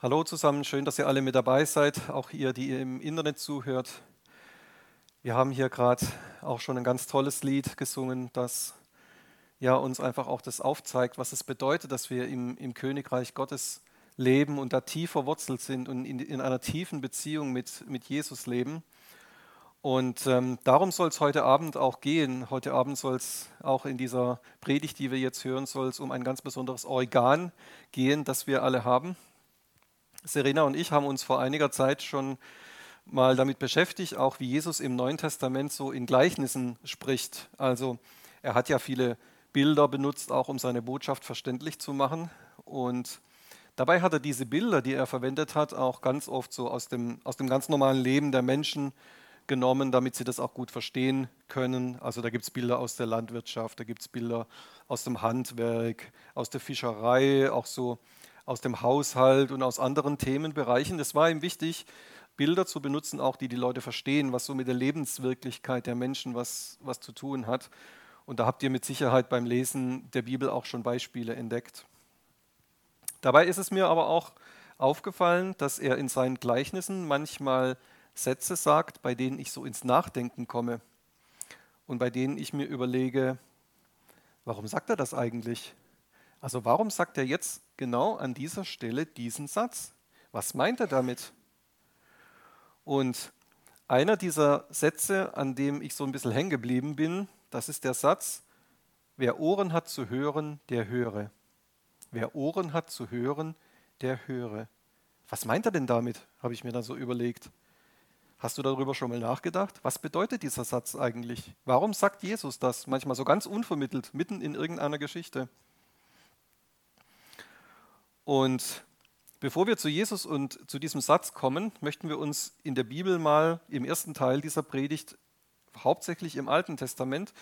Hallo zusammen, schön, dass ihr alle mit dabei seid, auch ihr, die ihr im Internet zuhört. Wir haben hier gerade auch schon ein ganz tolles Lied gesungen, das ja uns einfach auch das aufzeigt, was es bedeutet, dass wir im, im Königreich Gottes leben und da tief verwurzelt sind und in, in einer tiefen Beziehung mit, mit Jesus leben. Und ähm, darum soll es heute Abend auch gehen. Heute Abend soll es auch in dieser Predigt, die wir jetzt hören, soll es um ein ganz besonderes Organ gehen, das wir alle haben. Serena und ich haben uns vor einiger Zeit schon mal damit beschäftigt, auch wie Jesus im Neuen Testament so in Gleichnissen spricht. Also er hat ja viele Bilder benutzt, auch um seine Botschaft verständlich zu machen. Und dabei hat er diese Bilder, die er verwendet hat, auch ganz oft so aus dem, aus dem ganz normalen Leben der Menschen genommen, damit sie das auch gut verstehen können. Also da gibt es Bilder aus der Landwirtschaft, da gibt es Bilder aus dem Handwerk, aus der Fischerei, auch so aus dem Haushalt und aus anderen Themenbereichen. Es war ihm wichtig, Bilder zu benutzen, auch die die Leute verstehen, was so mit der Lebenswirklichkeit der Menschen was, was zu tun hat. Und da habt ihr mit Sicherheit beim Lesen der Bibel auch schon Beispiele entdeckt. Dabei ist es mir aber auch aufgefallen, dass er in seinen Gleichnissen manchmal Sätze sagt, bei denen ich so ins Nachdenken komme und bei denen ich mir überlege, warum sagt er das eigentlich? Also warum sagt er jetzt genau an dieser Stelle diesen Satz? Was meint er damit? Und einer dieser Sätze, an dem ich so ein bisschen hängen geblieben bin, das ist der Satz, wer Ohren hat zu hören, der höre. Wer Ohren hat zu hören, der höre. Was meint er denn damit, habe ich mir dann so überlegt. Hast du darüber schon mal nachgedacht? Was bedeutet dieser Satz eigentlich? Warum sagt Jesus das manchmal so ganz unvermittelt, mitten in irgendeiner Geschichte? Und bevor wir zu Jesus und zu diesem Satz kommen, möchten wir uns in der Bibel mal im ersten Teil dieser Predigt, hauptsächlich im Alten Testament,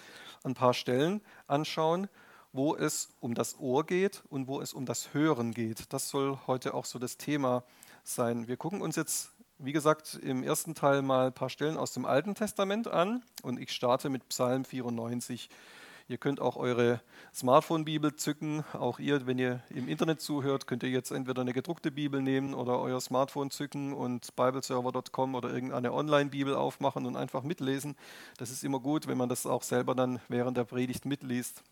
ein paar Stellen anschauen, wo es um das Ohr geht und wo es um das Hören geht. Das soll heute auch so das Thema sein. Wir gucken uns jetzt, wie gesagt, im ersten Teil mal ein paar Stellen aus dem Alten Testament an und ich starte mit Psalm 94. Ihr könnt auch eure Smartphone-Bibel zücken. Auch ihr, wenn ihr im Internet zuhört, könnt ihr jetzt entweder eine gedruckte Bibel nehmen oder euer Smartphone zücken und bibleserver.com oder irgendeine Online-Bibel aufmachen und einfach mitlesen. Das ist immer gut, wenn man das auch selber dann während der Predigt mitliest.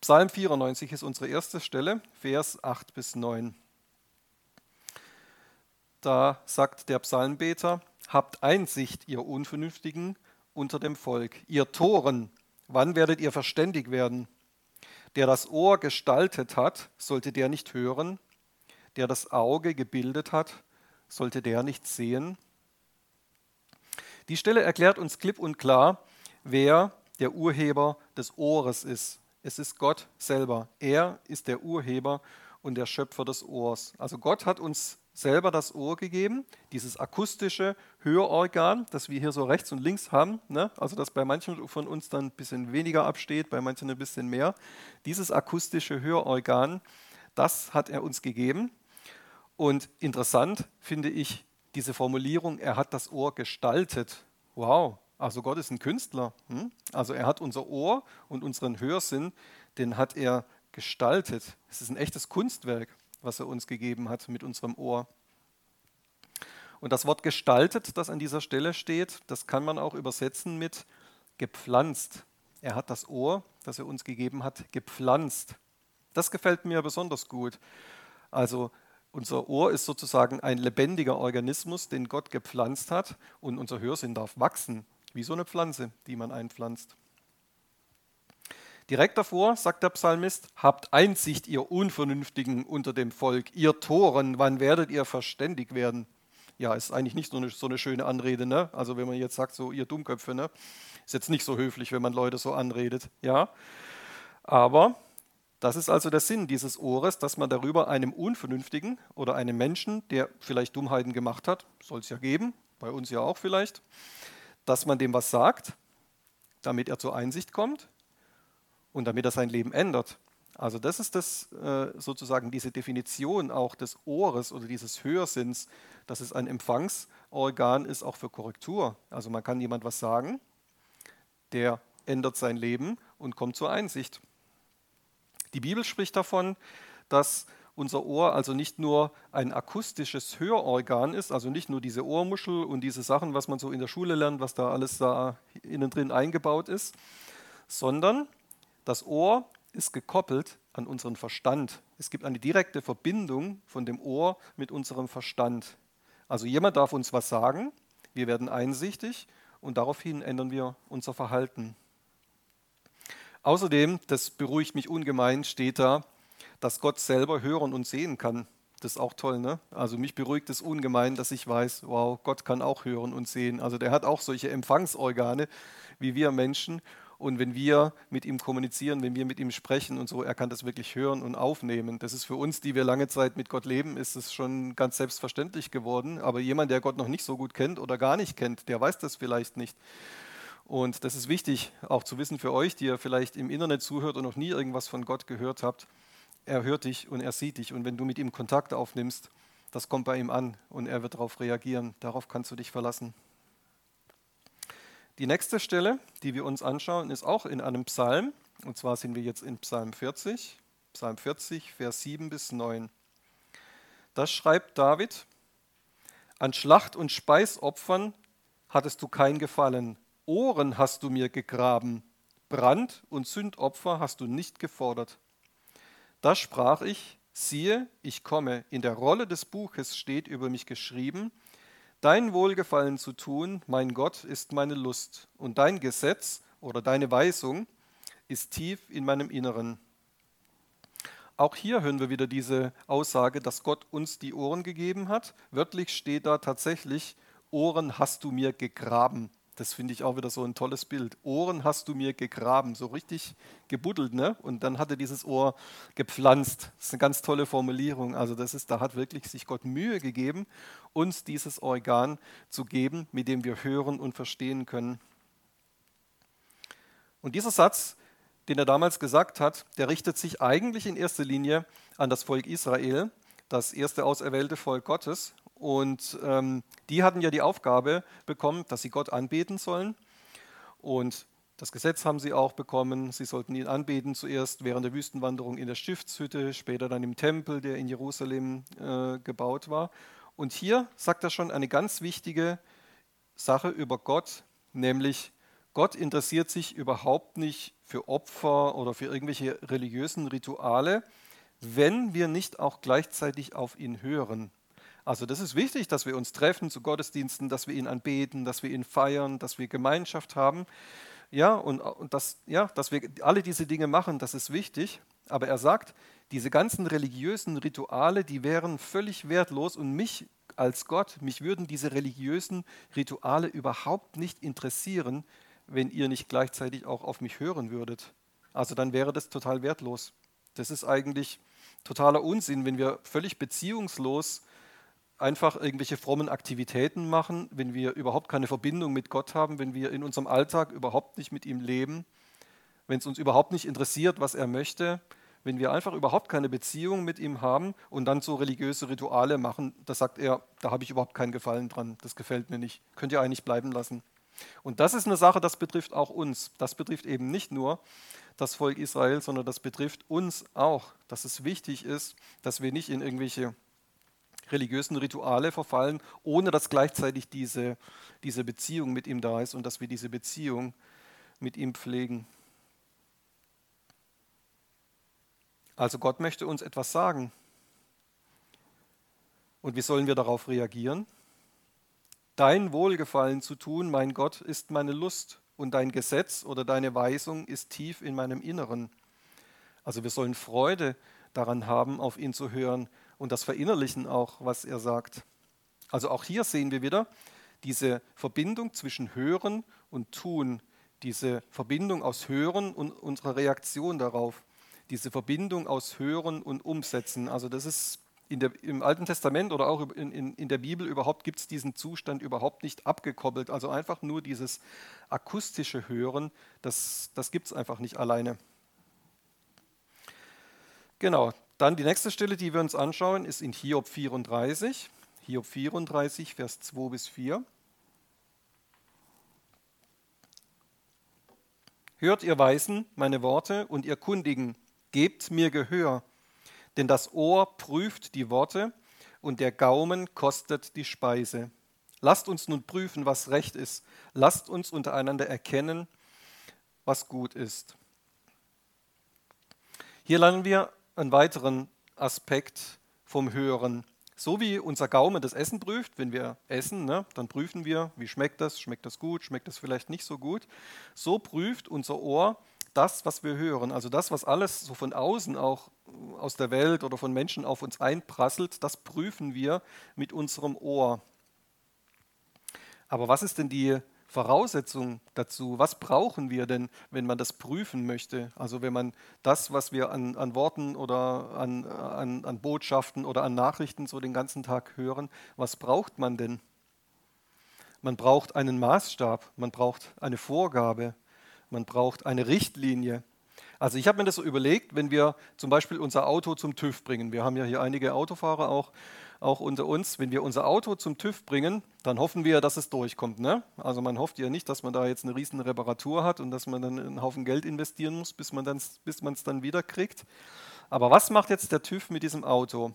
Psalm 94 ist unsere erste Stelle, Vers 8 bis 9. Da sagt der Psalmbeter, habt Einsicht, ihr Unvernünftigen unter dem Volk, ihr Toren, Wann werdet ihr verständig werden? Der das Ohr gestaltet hat, sollte der nicht hören? Der das Auge gebildet hat, sollte der nicht sehen? Die Stelle erklärt uns klipp und klar, wer der Urheber des Ohres ist. Es ist Gott selber. Er ist der Urheber und der Schöpfer des Ohrs. Also Gott hat uns selber das Ohr gegeben, dieses akustische Hörorgan, das wir hier so rechts und links haben, ne? also das bei manchen von uns dann ein bisschen weniger absteht, bei manchen ein bisschen mehr. Dieses akustische Hörorgan, das hat er uns gegeben. Und interessant finde ich diese Formulierung, er hat das Ohr gestaltet. Wow, also Gott ist ein Künstler. Hm? Also er hat unser Ohr und unseren Hörsinn, den hat er gestaltet. Es ist ein echtes Kunstwerk was er uns gegeben hat mit unserem Ohr. Und das Wort gestaltet, das an dieser Stelle steht, das kann man auch übersetzen mit gepflanzt. Er hat das Ohr, das er uns gegeben hat, gepflanzt. Das gefällt mir besonders gut. Also unser Ohr ist sozusagen ein lebendiger Organismus, den Gott gepflanzt hat und unser Hörsinn darf wachsen, wie so eine Pflanze, die man einpflanzt. Direkt davor sagt der Psalmist, habt Einsicht, ihr Unvernünftigen unter dem Volk, ihr Toren, wann werdet ihr verständig werden? Ja, ist eigentlich nicht so eine, so eine schöne Anrede, ne? Also wenn man jetzt sagt, so ihr Dummköpfe, ne? Ist jetzt nicht so höflich, wenn man Leute so anredet, ja? Aber das ist also der Sinn dieses Ohres, dass man darüber einem Unvernünftigen oder einem Menschen, der vielleicht Dummheiten gemacht hat, soll es ja geben, bei uns ja auch vielleicht, dass man dem was sagt, damit er zur Einsicht kommt und damit er sein Leben ändert. Also das ist das äh, sozusagen diese Definition auch des Ohres oder dieses Hörsinns, dass es ein Empfangsorgan ist auch für Korrektur. Also man kann jemand was sagen, der ändert sein Leben und kommt zur Einsicht. Die Bibel spricht davon, dass unser Ohr also nicht nur ein akustisches Hörorgan ist, also nicht nur diese Ohrmuschel und diese Sachen, was man so in der Schule lernt, was da alles da innen drin eingebaut ist, sondern das Ohr ist gekoppelt an unseren Verstand. Es gibt eine direkte Verbindung von dem Ohr mit unserem Verstand. Also jemand darf uns was sagen, wir werden einsichtig und daraufhin ändern wir unser Verhalten. Außerdem, das beruhigt mich ungemein, steht da, dass Gott selber hören und sehen kann. Das ist auch toll, ne? Also mich beruhigt es ungemein, dass ich weiß, wow, Gott kann auch hören und sehen. Also der hat auch solche Empfangsorgane wie wir Menschen. Und wenn wir mit ihm kommunizieren, wenn wir mit ihm sprechen und so, er kann das wirklich hören und aufnehmen. Das ist für uns, die wir lange Zeit mit Gott leben, ist es schon ganz selbstverständlich geworden. Aber jemand, der Gott noch nicht so gut kennt oder gar nicht kennt, der weiß das vielleicht nicht. Und das ist wichtig auch zu wissen für euch, die ihr vielleicht im Internet zuhört und noch nie irgendwas von Gott gehört habt. Er hört dich und er sieht dich. Und wenn du mit ihm Kontakt aufnimmst, das kommt bei ihm an und er wird darauf reagieren. Darauf kannst du dich verlassen. Die nächste Stelle, die wir uns anschauen, ist auch in einem Psalm. Und zwar sind wir jetzt in Psalm 40, Psalm 40, Vers 7 bis 9. Das schreibt David, an Schlacht- und Speisopfern hattest du kein Gefallen, Ohren hast du mir gegraben, Brand- und Sündopfer hast du nicht gefordert. Da sprach ich, siehe, ich komme, in der Rolle des Buches steht über mich geschrieben, Dein Wohlgefallen zu tun, mein Gott, ist meine Lust, und dein Gesetz oder deine Weisung ist tief in meinem Inneren. Auch hier hören wir wieder diese Aussage, dass Gott uns die Ohren gegeben hat. Wörtlich steht da tatsächlich, Ohren hast du mir gegraben. Das finde ich auch wieder so ein tolles Bild. Ohren hast du mir gegraben, so richtig gebuddelt, ne? Und dann hat er dieses Ohr gepflanzt. Das ist eine ganz tolle Formulierung. Also das ist, da hat wirklich sich Gott Mühe gegeben, uns dieses Organ zu geben, mit dem wir hören und verstehen können. Und dieser Satz, den er damals gesagt hat, der richtet sich eigentlich in erster Linie an das Volk Israel, das erste auserwählte Volk Gottes. Und ähm, die hatten ja die Aufgabe bekommen, dass sie Gott anbeten sollen. Und das Gesetz haben sie auch bekommen. Sie sollten ihn anbeten, zuerst während der Wüstenwanderung in der Stiftshütte, später dann im Tempel, der in Jerusalem äh, gebaut war. Und hier sagt er schon eine ganz wichtige Sache über Gott, nämlich Gott interessiert sich überhaupt nicht für Opfer oder für irgendwelche religiösen Rituale, wenn wir nicht auch gleichzeitig auf ihn hören. Also das ist wichtig, dass wir uns treffen zu Gottesdiensten, dass wir ihn anbeten, dass wir ihn feiern, dass wir Gemeinschaft haben. Ja, und, und das, ja, dass wir alle diese Dinge machen, das ist wichtig. Aber er sagt, diese ganzen religiösen Rituale, die wären völlig wertlos und mich als Gott, mich würden diese religiösen Rituale überhaupt nicht interessieren, wenn ihr nicht gleichzeitig auch auf mich hören würdet. Also dann wäre das total wertlos. Das ist eigentlich totaler Unsinn, wenn wir völlig beziehungslos einfach irgendwelche frommen Aktivitäten machen, wenn wir überhaupt keine Verbindung mit Gott haben, wenn wir in unserem Alltag überhaupt nicht mit ihm leben, wenn es uns überhaupt nicht interessiert, was er möchte, wenn wir einfach überhaupt keine Beziehung mit ihm haben und dann so religiöse Rituale machen, da sagt er, da habe ich überhaupt keinen Gefallen dran, das gefällt mir nicht, könnt ihr eigentlich bleiben lassen. Und das ist eine Sache, das betrifft auch uns. Das betrifft eben nicht nur das Volk Israel, sondern das betrifft uns auch, dass es wichtig ist, dass wir nicht in irgendwelche religiösen Rituale verfallen, ohne dass gleichzeitig diese, diese Beziehung mit ihm da ist und dass wir diese Beziehung mit ihm pflegen. Also Gott möchte uns etwas sagen. Und wie sollen wir darauf reagieren? Dein Wohlgefallen zu tun, mein Gott, ist meine Lust und dein Gesetz oder deine Weisung ist tief in meinem Inneren. Also wir sollen Freude daran haben, auf ihn zu hören und das verinnerlichen auch, was er sagt. Also auch hier sehen wir wieder diese Verbindung zwischen Hören und Tun, diese Verbindung aus Hören und unserer Reaktion darauf, diese Verbindung aus Hören und Umsetzen. Also das ist der, im Alten Testament oder auch in, in, in der Bibel überhaupt gibt es diesen Zustand überhaupt nicht abgekoppelt. Also einfach nur dieses akustische Hören, das, das gibt es einfach nicht alleine. Genau, dann die nächste Stelle, die wir uns anschauen, ist in Hiob 34. Hiob 34, Vers 2 bis 4. Hört ihr Weisen meine Worte und ihr Kundigen, gebt mir Gehör. Denn das Ohr prüft die Worte und der Gaumen kostet die Speise. Lasst uns nun prüfen, was recht ist. Lasst uns untereinander erkennen, was gut ist. Hier lernen wir einen weiteren Aspekt vom Hören. So wie unser Gaumen das Essen prüft, wenn wir essen, ne, dann prüfen wir, wie schmeckt das, schmeckt das gut, schmeckt das vielleicht nicht so gut. So prüft unser Ohr das, was wir hören. Also das, was alles so von außen auch aus der Welt oder von Menschen auf uns einprasselt, das prüfen wir mit unserem Ohr. Aber was ist denn die Voraussetzung dazu? Was brauchen wir denn, wenn man das prüfen möchte? Also wenn man das, was wir an, an Worten oder an, an, an Botschaften oder an Nachrichten so den ganzen Tag hören, was braucht man denn? Man braucht einen Maßstab, man braucht eine Vorgabe, man braucht eine Richtlinie. Also ich habe mir das so überlegt, wenn wir zum Beispiel unser Auto zum TÜV bringen. Wir haben ja hier einige Autofahrer auch auch unter uns, wenn wir unser Auto zum TÜV bringen, dann hoffen wir, dass es durchkommt. Ne? Also man hofft ja nicht, dass man da jetzt eine riesen Reparatur hat und dass man dann einen Haufen Geld investieren muss, bis man es dann wieder kriegt. Aber was macht jetzt der TÜV mit diesem Auto?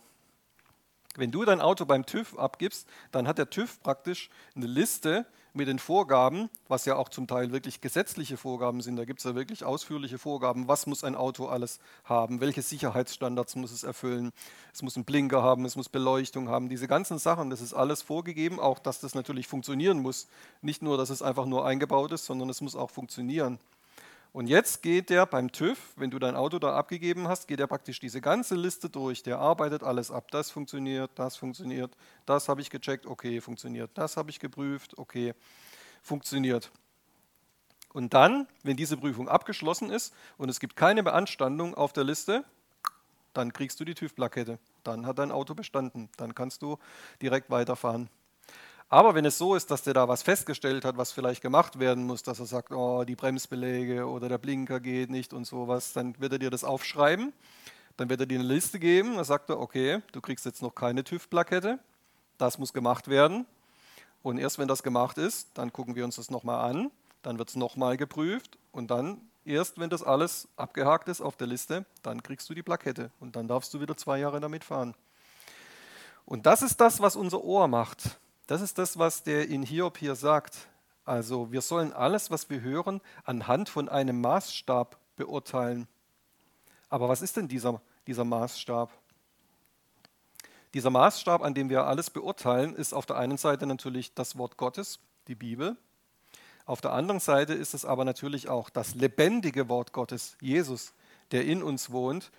Wenn du dein Auto beim TÜV abgibst, dann hat der TÜV praktisch eine Liste mit den Vorgaben, was ja auch zum Teil wirklich gesetzliche Vorgaben sind. Da gibt es ja wirklich ausführliche Vorgaben, was muss ein Auto alles haben, welche Sicherheitsstandards muss es erfüllen. Es muss einen Blinker haben, es muss Beleuchtung haben, diese ganzen Sachen, das ist alles vorgegeben, auch dass das natürlich funktionieren muss. Nicht nur, dass es einfach nur eingebaut ist, sondern es muss auch funktionieren. Und jetzt geht der beim TÜV, wenn du dein Auto da abgegeben hast, geht er praktisch diese ganze Liste durch. Der arbeitet alles ab. Das funktioniert, das funktioniert, das habe ich gecheckt, okay, funktioniert. Das habe ich geprüft, okay, funktioniert. Und dann, wenn diese Prüfung abgeschlossen ist und es gibt keine Beanstandung auf der Liste, dann kriegst du die TÜV-Plakette. Dann hat dein Auto bestanden. Dann kannst du direkt weiterfahren. Aber wenn es so ist, dass der da was festgestellt hat, was vielleicht gemacht werden muss, dass er sagt, oh, die Bremsbeläge oder der Blinker geht nicht und sowas, dann wird er dir das aufschreiben. Dann wird er dir eine Liste geben. Dann sagt er, okay, du kriegst jetzt noch keine TÜV-Plakette. Das muss gemacht werden. Und erst wenn das gemacht ist, dann gucken wir uns das nochmal an. Dann wird es nochmal geprüft. Und dann, erst wenn das alles abgehakt ist auf der Liste, dann kriegst du die Plakette. Und dann darfst du wieder zwei Jahre damit fahren. Und das ist das, was unser Ohr macht. Das ist das, was der in Hiob hier sagt. Also wir sollen alles, was wir hören, anhand von einem Maßstab beurteilen. Aber was ist denn dieser, dieser Maßstab? Dieser Maßstab, an dem wir alles beurteilen, ist auf der einen Seite natürlich das Wort Gottes, die Bibel. Auf der anderen Seite ist es aber natürlich auch das lebendige Wort Gottes, Jesus, der in uns wohnt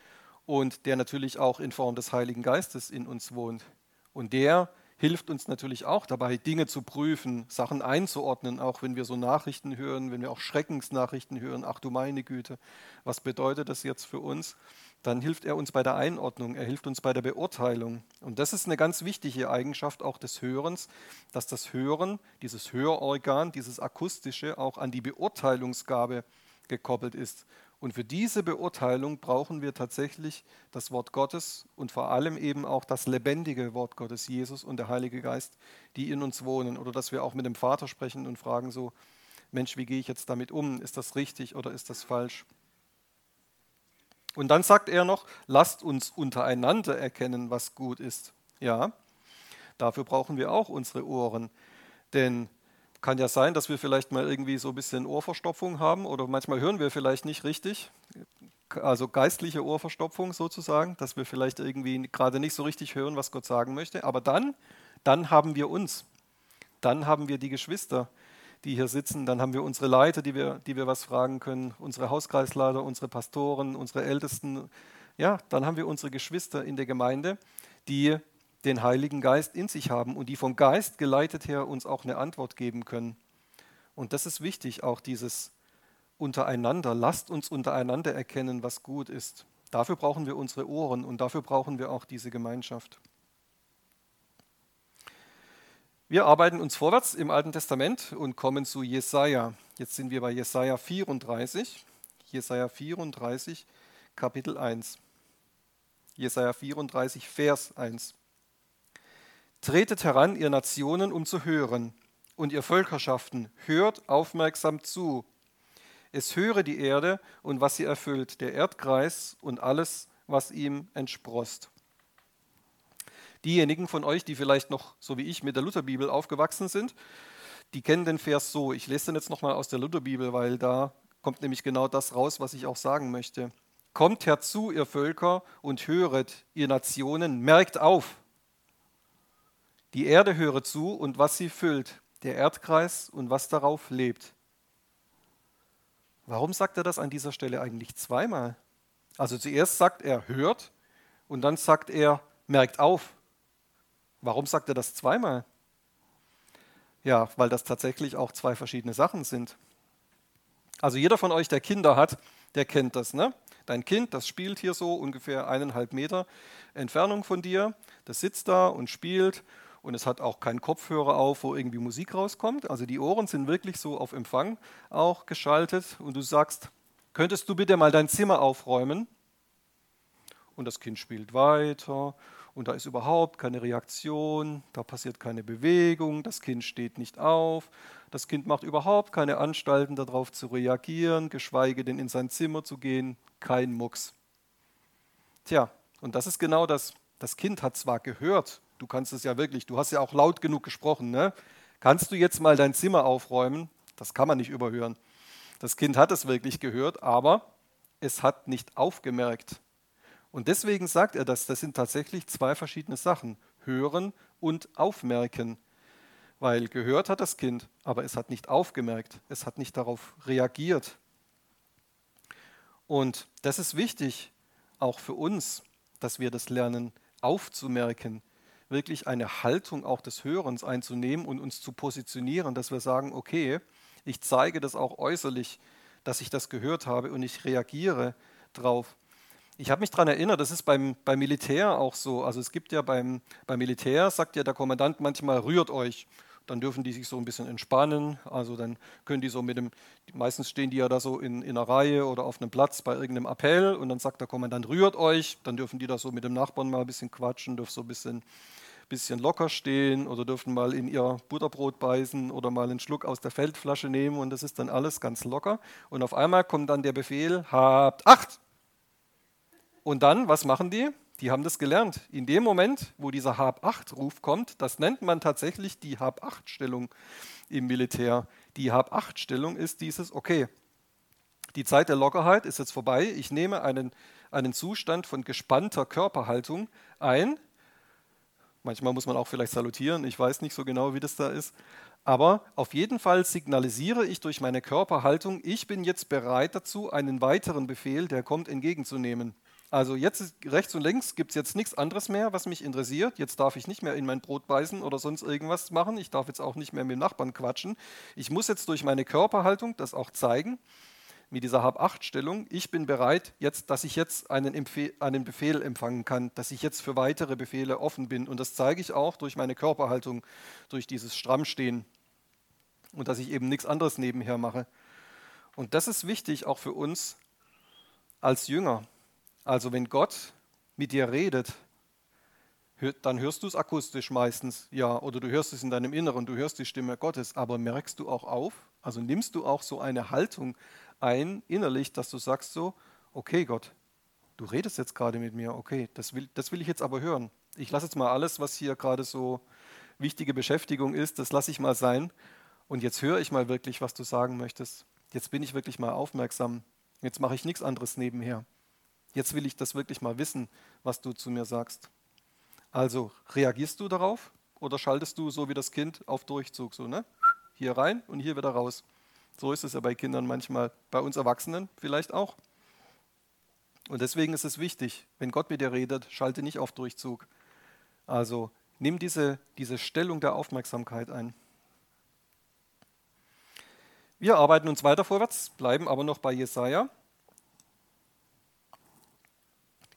und der natürlich auch in Form des Heiligen Geistes in uns wohnt. Und der hilft uns natürlich auch dabei, Dinge zu prüfen, Sachen einzuordnen, auch wenn wir so Nachrichten hören, wenn wir auch Schreckensnachrichten hören, ach du meine Güte, was bedeutet das jetzt für uns? Dann hilft er uns bei der Einordnung, er hilft uns bei der Beurteilung. Und das ist eine ganz wichtige Eigenschaft auch des Hörens, dass das Hören, dieses Hörorgan, dieses akustische auch an die Beurteilungsgabe gekoppelt ist. Und für diese Beurteilung brauchen wir tatsächlich das Wort Gottes und vor allem eben auch das lebendige Wort Gottes, Jesus und der Heilige Geist, die in uns wohnen. Oder dass wir auch mit dem Vater sprechen und fragen so, Mensch, wie gehe ich jetzt damit um? Ist das richtig oder ist das falsch? Und dann sagt er noch, lasst uns untereinander erkennen, was gut ist. Ja, dafür brauchen wir auch unsere Ohren. Denn kann ja sein, dass wir vielleicht mal irgendwie so ein bisschen Ohrverstopfung haben oder manchmal hören wir vielleicht nicht richtig. Also geistliche Ohrverstopfung sozusagen, dass wir vielleicht irgendwie gerade nicht so richtig hören, was Gott sagen möchte. Aber dann, dann haben wir uns. Dann haben wir die Geschwister, die hier sitzen. Dann haben wir unsere Leiter, die wir, die wir was fragen können. Unsere Hauskreisleiter, unsere Pastoren, unsere Ältesten. Ja, dann haben wir unsere Geschwister in der Gemeinde, die den Heiligen Geist in sich haben und die vom Geist geleitet her uns auch eine Antwort geben können. Und das ist wichtig, auch dieses untereinander. Lasst uns untereinander erkennen, was gut ist. Dafür brauchen wir unsere Ohren und dafür brauchen wir auch diese Gemeinschaft. Wir arbeiten uns vorwärts im Alten Testament und kommen zu Jesaja. Jetzt sind wir bei Jesaja 34. Jesaja 34, Kapitel 1. Jesaja 34, Vers 1. Tretet heran, ihr Nationen, um zu hören, und ihr Völkerschaften, hört aufmerksam zu. Es höre die Erde und was sie erfüllt, der Erdkreis und alles, was ihm entsprost. Diejenigen von euch, die vielleicht noch so wie ich mit der Lutherbibel aufgewachsen sind, die kennen den Vers so. Ich lese den jetzt nochmal aus der Lutherbibel, weil da kommt nämlich genau das raus, was ich auch sagen möchte. Kommt herzu, ihr Völker, und höret, ihr Nationen, merkt auf. Die Erde höre zu und was sie füllt, der Erdkreis und was darauf lebt. Warum sagt er das an dieser Stelle eigentlich zweimal? Also zuerst sagt er, hört und dann sagt er, merkt auf. Warum sagt er das zweimal? Ja, weil das tatsächlich auch zwei verschiedene Sachen sind. Also jeder von euch, der Kinder hat, der kennt das. Ne? Dein Kind, das spielt hier so ungefähr eineinhalb Meter Entfernung von dir. Das sitzt da und spielt und es hat auch keinen Kopfhörer auf, wo irgendwie Musik rauskommt. Also die Ohren sind wirklich so auf Empfang auch geschaltet und du sagst, könntest du bitte mal dein Zimmer aufräumen? Und das Kind spielt weiter und da ist überhaupt keine Reaktion, da passiert keine Bewegung, das Kind steht nicht auf, das Kind macht überhaupt keine Anstalten darauf zu reagieren, geschweige denn in sein Zimmer zu gehen, kein Mucks. Tja, und das ist genau das. Das Kind hat zwar gehört, du kannst es ja wirklich, du hast ja auch laut genug gesprochen, ne? Kannst du jetzt mal dein Zimmer aufräumen? Das kann man nicht überhören. Das Kind hat es wirklich gehört, aber es hat nicht aufgemerkt. Und deswegen sagt er das, das sind tatsächlich zwei verschiedene Sachen, hören und aufmerken. Weil gehört hat das Kind, aber es hat nicht aufgemerkt, es hat nicht darauf reagiert. Und das ist wichtig, auch für uns, dass wir das lernen aufzumerken, wirklich eine Haltung auch des Hörens einzunehmen und uns zu positionieren, dass wir sagen, okay, ich zeige das auch äußerlich, dass ich das gehört habe und ich reagiere drauf. Ich habe mich daran erinnert, das ist beim, beim Militär auch so. Also es gibt ja beim, beim Militär, sagt ja der Kommandant manchmal, rührt euch. Dann dürfen die sich so ein bisschen entspannen. Also dann können die so mit dem, meistens stehen die ja da so in, in einer Reihe oder auf einem Platz bei irgendeinem Appell und dann sagt der Kommandant, rührt euch. Dann dürfen die da so mit dem Nachbarn mal ein bisschen quatschen, dürfen so ein bisschen, bisschen locker stehen oder dürfen mal in ihr Butterbrot beißen oder mal einen Schluck aus der Feldflasche nehmen und das ist dann alles ganz locker. Und auf einmal kommt dann der Befehl, habt Acht! Und dann, was machen die? Die haben das gelernt. In dem Moment, wo dieser Hab-Acht-Ruf kommt, das nennt man tatsächlich die Hab-Acht-Stellung im Militär. Die Hab-Acht-Stellung ist dieses, okay, die Zeit der Lockerheit ist jetzt vorbei. Ich nehme einen, einen Zustand von gespannter Körperhaltung ein. Manchmal muss man auch vielleicht salutieren, ich weiß nicht so genau, wie das da ist. Aber auf jeden Fall signalisiere ich durch meine Körperhaltung, ich bin jetzt bereit dazu, einen weiteren Befehl, der kommt, entgegenzunehmen. Also jetzt rechts und links gibt es jetzt nichts anderes mehr, was mich interessiert. Jetzt darf ich nicht mehr in mein Brot beißen oder sonst irgendwas machen. Ich darf jetzt auch nicht mehr mit dem Nachbarn quatschen. Ich muss jetzt durch meine Körperhaltung das auch zeigen, mit dieser Hab-Acht-Stellung. Ich bin bereit, jetzt, dass ich jetzt einen, einen Befehl empfangen kann, dass ich jetzt für weitere Befehle offen bin. Und das zeige ich auch durch meine Körperhaltung, durch dieses Strammstehen und dass ich eben nichts anderes nebenher mache. Und das ist wichtig auch für uns als Jünger. Also wenn Gott mit dir redet, dann hörst du es akustisch meistens, ja, oder du hörst es in deinem Inneren, du hörst die Stimme Gottes, aber merkst du auch auf, also nimmst du auch so eine Haltung ein innerlich, dass du sagst so, okay Gott, du redest jetzt gerade mit mir, okay, das will, das will ich jetzt aber hören. Ich lasse jetzt mal alles, was hier gerade so wichtige Beschäftigung ist, das lasse ich mal sein und jetzt höre ich mal wirklich, was du sagen möchtest. Jetzt bin ich wirklich mal aufmerksam. Jetzt mache ich nichts anderes nebenher. Jetzt will ich das wirklich mal wissen, was du zu mir sagst. Also reagierst du darauf oder schaltest du so wie das Kind auf Durchzug, so ne? Hier rein und hier wieder raus. So ist es ja bei Kindern manchmal, bei uns Erwachsenen vielleicht auch. Und deswegen ist es wichtig, wenn Gott mit dir redet, schalte nicht auf Durchzug. Also nimm diese, diese Stellung der Aufmerksamkeit ein. Wir arbeiten uns weiter vorwärts, bleiben aber noch bei Jesaja.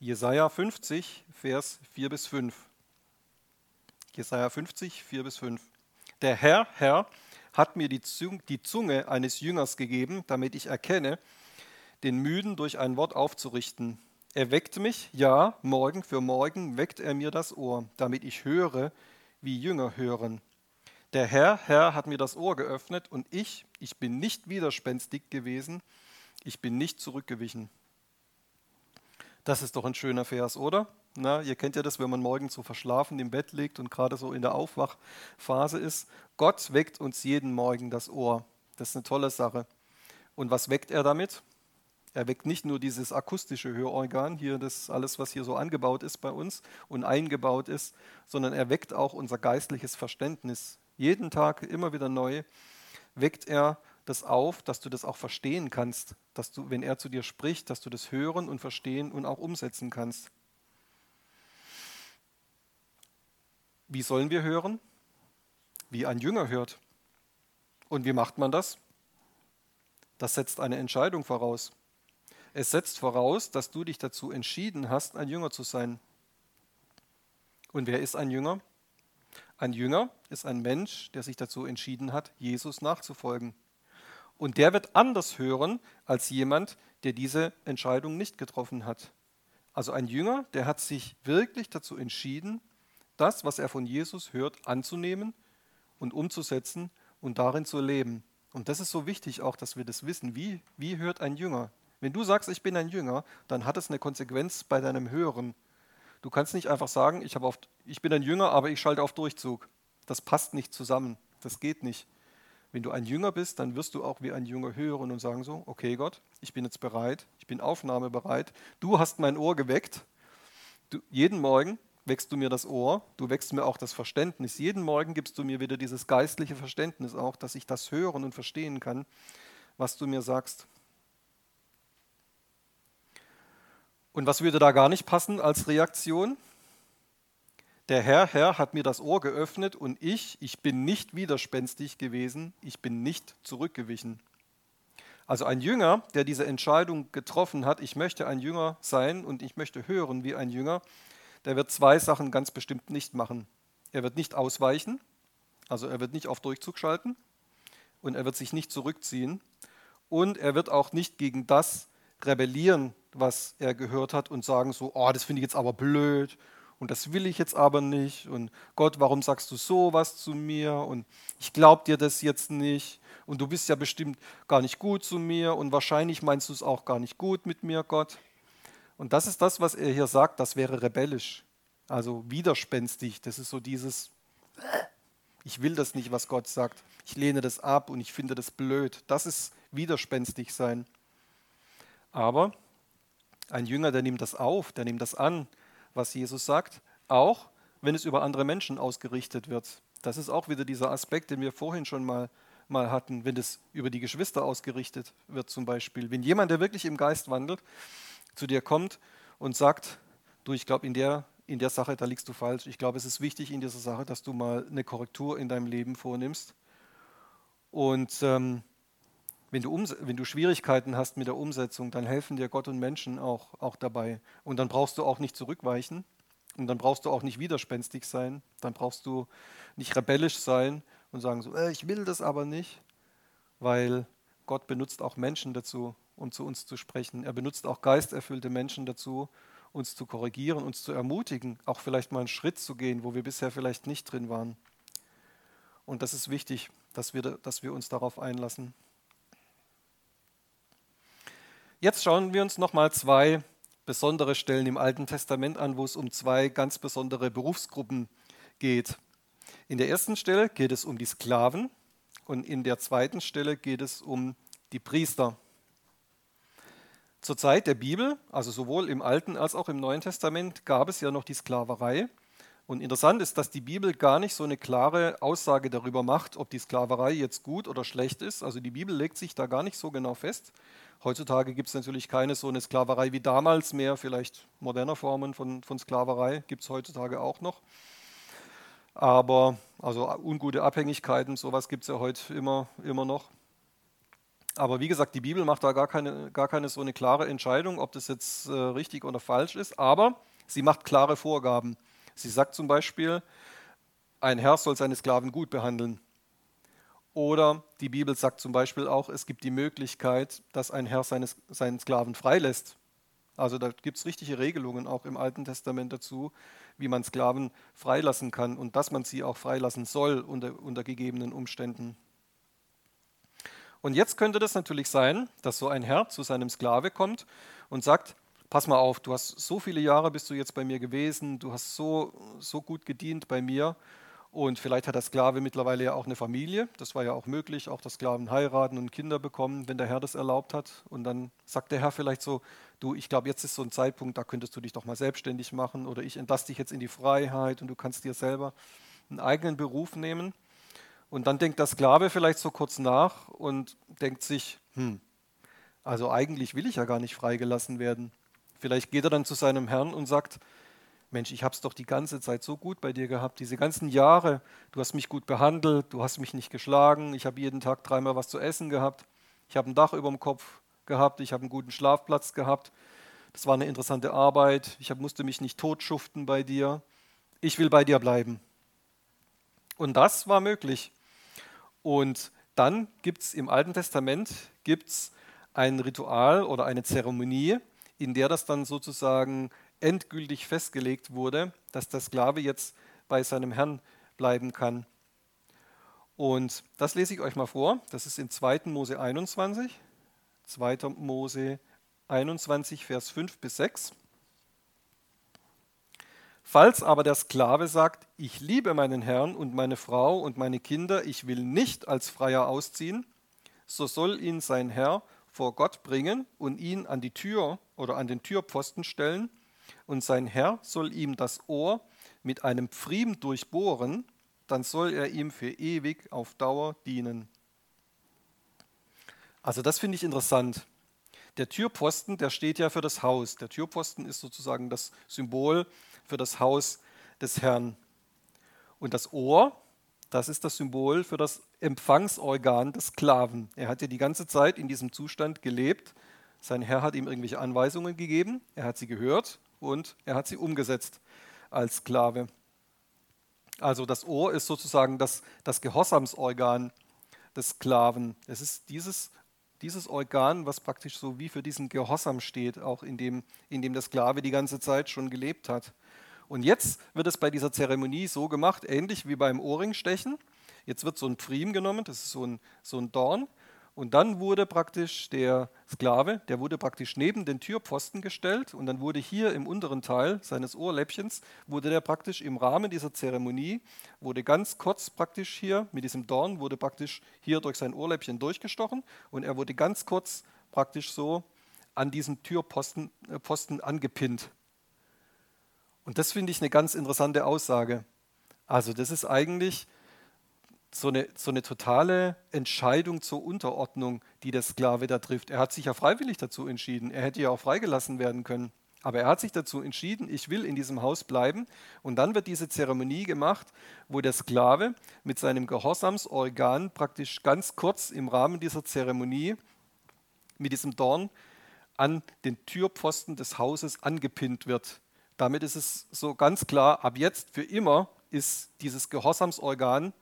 Jesaja 50, Vers 4 bis 5. Jesaja 50, 4 bis 5. Der Herr, Herr, hat mir die Zunge eines Jüngers gegeben, damit ich erkenne, den Müden durch ein Wort aufzurichten. Er weckt mich, ja, morgen für morgen weckt er mir das Ohr, damit ich höre, wie Jünger hören. Der Herr, Herr hat mir das Ohr geöffnet und ich, ich bin nicht widerspenstig gewesen, ich bin nicht zurückgewichen. Das ist doch ein schöner Vers, oder? Na, ihr kennt ja das, wenn man morgens so verschlafen im Bett liegt und gerade so in der Aufwachphase ist. Gott weckt uns jeden Morgen das Ohr. Das ist eine tolle Sache. Und was weckt er damit? Er weckt nicht nur dieses akustische Hörorgan, hier das alles, was hier so angebaut ist bei uns und eingebaut ist, sondern er weckt auch unser geistliches Verständnis. Jeden Tag immer wieder neu weckt er das auf, dass du das auch verstehen kannst, dass du, wenn er zu dir spricht, dass du das hören und verstehen und auch umsetzen kannst. Wie sollen wir hören? Wie ein Jünger hört. Und wie macht man das? Das setzt eine Entscheidung voraus. Es setzt voraus, dass du dich dazu entschieden hast, ein Jünger zu sein. Und wer ist ein Jünger? Ein Jünger ist ein Mensch, der sich dazu entschieden hat, Jesus nachzufolgen. Und der wird anders hören als jemand, der diese Entscheidung nicht getroffen hat. Also ein Jünger, der hat sich wirklich dazu entschieden, das, was er von Jesus hört, anzunehmen und umzusetzen und darin zu leben. Und das ist so wichtig auch, dass wir das wissen. Wie, wie hört ein Jünger? Wenn du sagst, ich bin ein Jünger, dann hat es eine Konsequenz bei deinem Hören. Du kannst nicht einfach sagen, ich, auf, ich bin ein Jünger, aber ich schalte auf Durchzug. Das passt nicht zusammen. Das geht nicht. Wenn du ein Jünger bist, dann wirst du auch wie ein Jünger hören und sagen so, okay Gott, ich bin jetzt bereit, ich bin aufnahmebereit. Du hast mein Ohr geweckt. Du, jeden Morgen wächst du mir das Ohr, du wächst mir auch das Verständnis. Jeden Morgen gibst du mir wieder dieses geistliche Verständnis auch, dass ich das hören und verstehen kann, was du mir sagst. Und was würde da gar nicht passen als Reaktion? Der Herr, Herr hat mir das Ohr geöffnet und ich, ich bin nicht widerspenstig gewesen, ich bin nicht zurückgewichen. Also ein Jünger, der diese Entscheidung getroffen hat, ich möchte ein Jünger sein und ich möchte hören wie ein Jünger, der wird zwei Sachen ganz bestimmt nicht machen. Er wird nicht ausweichen, also er wird nicht auf Durchzug schalten und er wird sich nicht zurückziehen und er wird auch nicht gegen das rebellieren, was er gehört hat und sagen so, oh, das finde ich jetzt aber blöd und das will ich jetzt aber nicht und Gott, warum sagst du sowas zu mir und ich glaube dir das jetzt nicht und du bist ja bestimmt gar nicht gut zu mir und wahrscheinlich meinst du es auch gar nicht gut mit mir, Gott. Und das ist das, was er hier sagt, das wäre rebellisch, also widerspenstig. Das ist so dieses, ich will das nicht, was Gott sagt. Ich lehne das ab und ich finde das blöd. Das ist widerspenstig sein. Aber ein Jünger, der nimmt das auf, der nimmt das an, was Jesus sagt, auch wenn es über andere Menschen ausgerichtet wird. Das ist auch wieder dieser Aspekt, den wir vorhin schon mal, mal hatten, wenn es über die Geschwister ausgerichtet wird zum Beispiel. Wenn jemand, der wirklich im Geist wandelt, zu dir kommt und sagt, du, ich glaube, in der, in der Sache, da liegst du falsch. Ich glaube, es ist wichtig in dieser Sache, dass du mal eine Korrektur in deinem Leben vornimmst. Und ähm, wenn du, wenn du Schwierigkeiten hast mit der Umsetzung, dann helfen dir Gott und Menschen auch, auch dabei. Und dann brauchst du auch nicht zurückweichen und dann brauchst du auch nicht widerspenstig sein, dann brauchst du nicht rebellisch sein und sagen so, äh, ich will das aber nicht, weil Gott benutzt auch Menschen dazu, um zu uns zu sprechen. Er benutzt auch geisterfüllte Menschen dazu, uns zu korrigieren, uns zu ermutigen, auch vielleicht mal einen Schritt zu gehen, wo wir bisher vielleicht nicht drin waren. Und das ist wichtig, dass wir, dass wir uns darauf einlassen. Jetzt schauen wir uns nochmal zwei besondere Stellen im Alten Testament an, wo es um zwei ganz besondere Berufsgruppen geht. In der ersten Stelle geht es um die Sklaven und in der zweiten Stelle geht es um die Priester. Zur Zeit der Bibel, also sowohl im Alten als auch im Neuen Testament, gab es ja noch die Sklaverei. Und interessant ist, dass die Bibel gar nicht so eine klare Aussage darüber macht, ob die Sklaverei jetzt gut oder schlecht ist. Also die Bibel legt sich da gar nicht so genau fest, Heutzutage gibt es natürlich keine so eine Sklaverei wie damals mehr, vielleicht moderne Formen von, von Sklaverei gibt es heutzutage auch noch. Aber also ungute Abhängigkeiten, sowas gibt es ja heute immer, immer noch. Aber wie gesagt, die Bibel macht da gar keine, gar keine so eine klare Entscheidung, ob das jetzt äh, richtig oder falsch ist. Aber sie macht klare Vorgaben. Sie sagt zum Beispiel, ein Herr soll seine Sklaven gut behandeln. Oder die Bibel sagt zum Beispiel auch, es gibt die Möglichkeit, dass ein Herr seines, seinen Sklaven freilässt. Also da gibt es richtige Regelungen auch im Alten Testament dazu, wie man Sklaven freilassen kann und dass man sie auch freilassen soll unter, unter gegebenen Umständen. Und jetzt könnte das natürlich sein, dass so ein Herr zu seinem Sklave kommt und sagt, pass mal auf, du hast so viele Jahre bist du jetzt bei mir gewesen, du hast so, so gut gedient bei mir und vielleicht hat der Sklave mittlerweile ja auch eine Familie, das war ja auch möglich, auch dass Sklaven heiraten und Kinder bekommen, wenn der Herr das erlaubt hat und dann sagt der Herr vielleicht so, du, ich glaube, jetzt ist so ein Zeitpunkt, da könntest du dich doch mal selbstständig machen oder ich entlasse dich jetzt in die Freiheit und du kannst dir selber einen eigenen Beruf nehmen. Und dann denkt der Sklave vielleicht so kurz nach und denkt sich, hm, also eigentlich will ich ja gar nicht freigelassen werden. Vielleicht geht er dann zu seinem Herrn und sagt, Mensch, ich habe es doch die ganze Zeit so gut bei dir gehabt, diese ganzen Jahre, du hast mich gut behandelt, du hast mich nicht geschlagen, ich habe jeden Tag dreimal was zu essen gehabt, ich habe ein Dach über dem Kopf gehabt, ich habe einen guten Schlafplatz gehabt, das war eine interessante Arbeit, ich hab, musste mich nicht totschuften bei dir, ich will bei dir bleiben. Und das war möglich. Und dann gibt es im Alten Testament gibt's ein Ritual oder eine Zeremonie, in der das dann sozusagen endgültig festgelegt wurde, dass der Sklave jetzt bei seinem Herrn bleiben kann. Und das lese ich euch mal vor. Das ist in 2. Mose 21. 2. Mose 21, Vers 5 bis 6. Falls aber der Sklave sagt, ich liebe meinen Herrn und meine Frau und meine Kinder, ich will nicht als Freier ausziehen, so soll ihn sein Herr vor Gott bringen und ihn an die Tür oder an den Türpfosten stellen, und sein Herr soll ihm das Ohr mit einem Pfriem durchbohren, dann soll er ihm für ewig auf Dauer dienen. Also das finde ich interessant. Der Türpfosten, der steht ja für das Haus. Der Türpfosten ist sozusagen das Symbol für das Haus des Herrn. Und das Ohr, das ist das Symbol für das Empfangsorgan des Sklaven. Er hat ja die ganze Zeit in diesem Zustand gelebt. Sein Herr hat ihm irgendwelche Anweisungen gegeben, er hat sie gehört und er hat sie umgesetzt als Sklave. Also das Ohr ist sozusagen das, das Gehorsamsorgan des Sklaven. Es ist dieses, dieses Organ, was praktisch so wie für diesen Gehorsam steht, auch in dem, in dem der Sklave die ganze Zeit schon gelebt hat. Und jetzt wird es bei dieser Zeremonie so gemacht, ähnlich wie beim Ohrringstechen. Jetzt wird so ein Pfriem genommen, das ist so ein, so ein Dorn. Und dann wurde praktisch der Sklave, der wurde praktisch neben den Türpfosten gestellt und dann wurde hier im unteren Teil seines Ohrläppchens, wurde der praktisch im Rahmen dieser Zeremonie, wurde ganz kurz praktisch hier mit diesem Dorn, wurde praktisch hier durch sein Ohrläppchen durchgestochen und er wurde ganz kurz praktisch so an diesen Türposten äh, angepinnt. Und das finde ich eine ganz interessante Aussage. Also das ist eigentlich so eine, so eine totale Entscheidung zur Unterordnung, die der Sklave da trifft. Er hat sich ja freiwillig dazu entschieden. Er hätte ja auch freigelassen werden können. Aber er hat sich dazu entschieden, ich will in diesem Haus bleiben. Und dann wird diese Zeremonie gemacht, wo der Sklave mit seinem Gehorsamsorgan praktisch ganz kurz im Rahmen dieser Zeremonie mit diesem Dorn an den Türpfosten des Hauses angepinnt wird. Damit ist es so ganz klar, ab jetzt für immer ist dieses Gehorsamsorgan,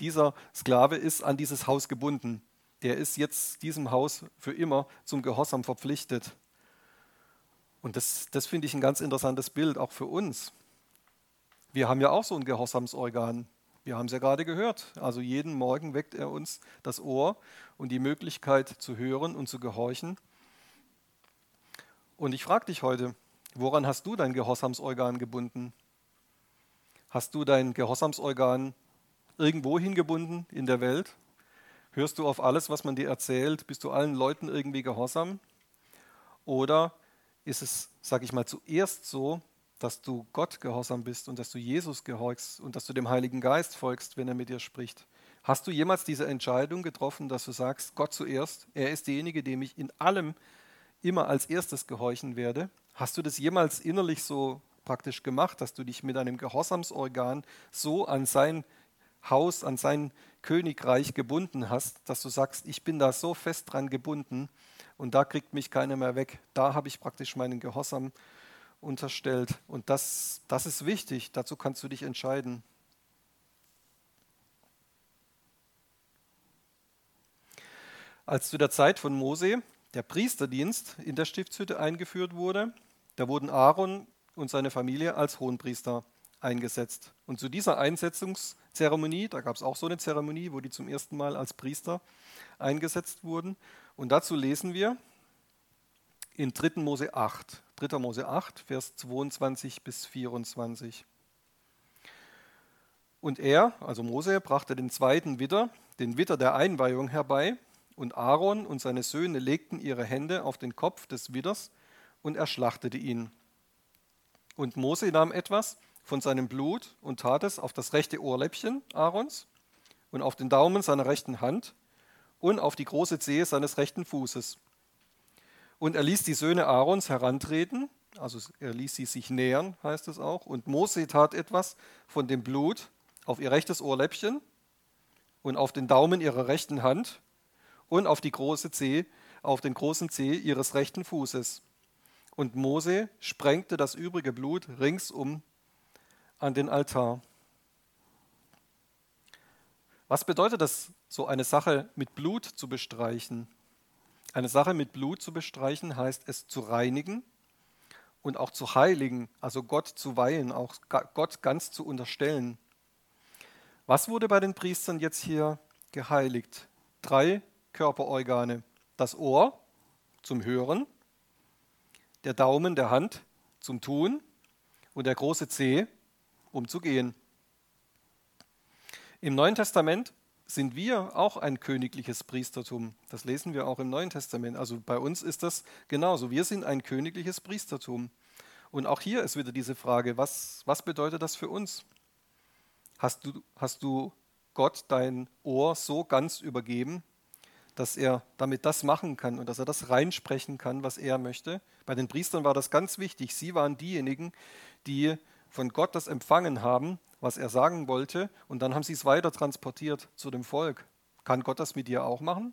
dieser Sklave ist an dieses Haus gebunden. Der ist jetzt diesem Haus für immer zum Gehorsam verpflichtet. Und das, das finde ich ein ganz interessantes Bild, auch für uns. Wir haben ja auch so ein Gehorsamsorgan. Wir haben es ja gerade gehört. Also jeden Morgen weckt er uns das Ohr und die Möglichkeit zu hören und zu gehorchen. Und ich frage dich heute, Woran hast du dein Gehorsamsorgan gebunden? Hast du dein Gehorsamsorgan irgendwo hingebunden in der Welt? Hörst du auf alles, was man dir erzählt? Bist du allen Leuten irgendwie gehorsam? Oder ist es, sage ich mal, zuerst so, dass du Gott gehorsam bist und dass du Jesus gehorchst und dass du dem Heiligen Geist folgst, wenn er mit dir spricht? Hast du jemals diese Entscheidung getroffen, dass du sagst, Gott zuerst, er ist derjenige, dem ich in allem immer als erstes gehorchen werde? Hast du das jemals innerlich so praktisch gemacht, dass du dich mit einem Gehorsamsorgan so an sein Haus, an sein Königreich gebunden hast, dass du sagst, ich bin da so fest dran gebunden und da kriegt mich keiner mehr weg. Da habe ich praktisch meinen Gehorsam unterstellt. Und das, das ist wichtig, dazu kannst du dich entscheiden. Als zu der Zeit von Mose der Priesterdienst in der Stiftshütte eingeführt wurde, da wurden Aaron und seine Familie als Hohenpriester eingesetzt. Und zu dieser Einsetzungszeremonie, da gab es auch so eine Zeremonie, wo die zum ersten Mal als Priester eingesetzt wurden. Und dazu lesen wir in 3. Mose 8. 3. Mose 8, Vers 22 bis 24. Und er, also Mose, brachte den zweiten Widder, den Widder der Einweihung herbei, und Aaron und seine Söhne legten ihre Hände auf den Kopf des Widders und er schlachtete ihn. Und Mose nahm etwas von seinem Blut und tat es auf das rechte Ohrläppchen Aarons und auf den Daumen seiner rechten Hand und auf die große Zehe seines rechten Fußes. Und er ließ die Söhne Aarons herantreten, also er ließ sie sich nähern, heißt es auch. Und Mose tat etwas von dem Blut auf ihr rechtes Ohrläppchen und auf den Daumen ihrer rechten Hand und auf die große Zehe, auf den großen Zeh ihres rechten Fußes. Und Mose sprengte das übrige Blut ringsum an den Altar. Was bedeutet das, so eine Sache mit Blut zu bestreichen? Eine Sache mit Blut zu bestreichen heißt es zu reinigen und auch zu heiligen, also Gott zu weihen, auch Gott ganz zu unterstellen. Was wurde bei den Priestern jetzt hier geheiligt? Drei Körperorgane. Das Ohr zum Hören, der Daumen der Hand zum Tun und der große Zeh um zu gehen. Im Neuen Testament sind wir auch ein königliches Priestertum. Das lesen wir auch im Neuen Testament. Also bei uns ist das genauso. Wir sind ein königliches Priestertum. Und auch hier ist wieder diese Frage, was, was bedeutet das für uns? Hast du, hast du Gott dein Ohr so ganz übergeben, dass er damit das machen kann und dass er das reinsprechen kann, was er möchte. Bei den Priestern war das ganz wichtig. Sie waren diejenigen, die von Gott das empfangen haben, was er sagen wollte, und dann haben sie es weiter transportiert zu dem Volk. Kann Gott das mit dir auch machen?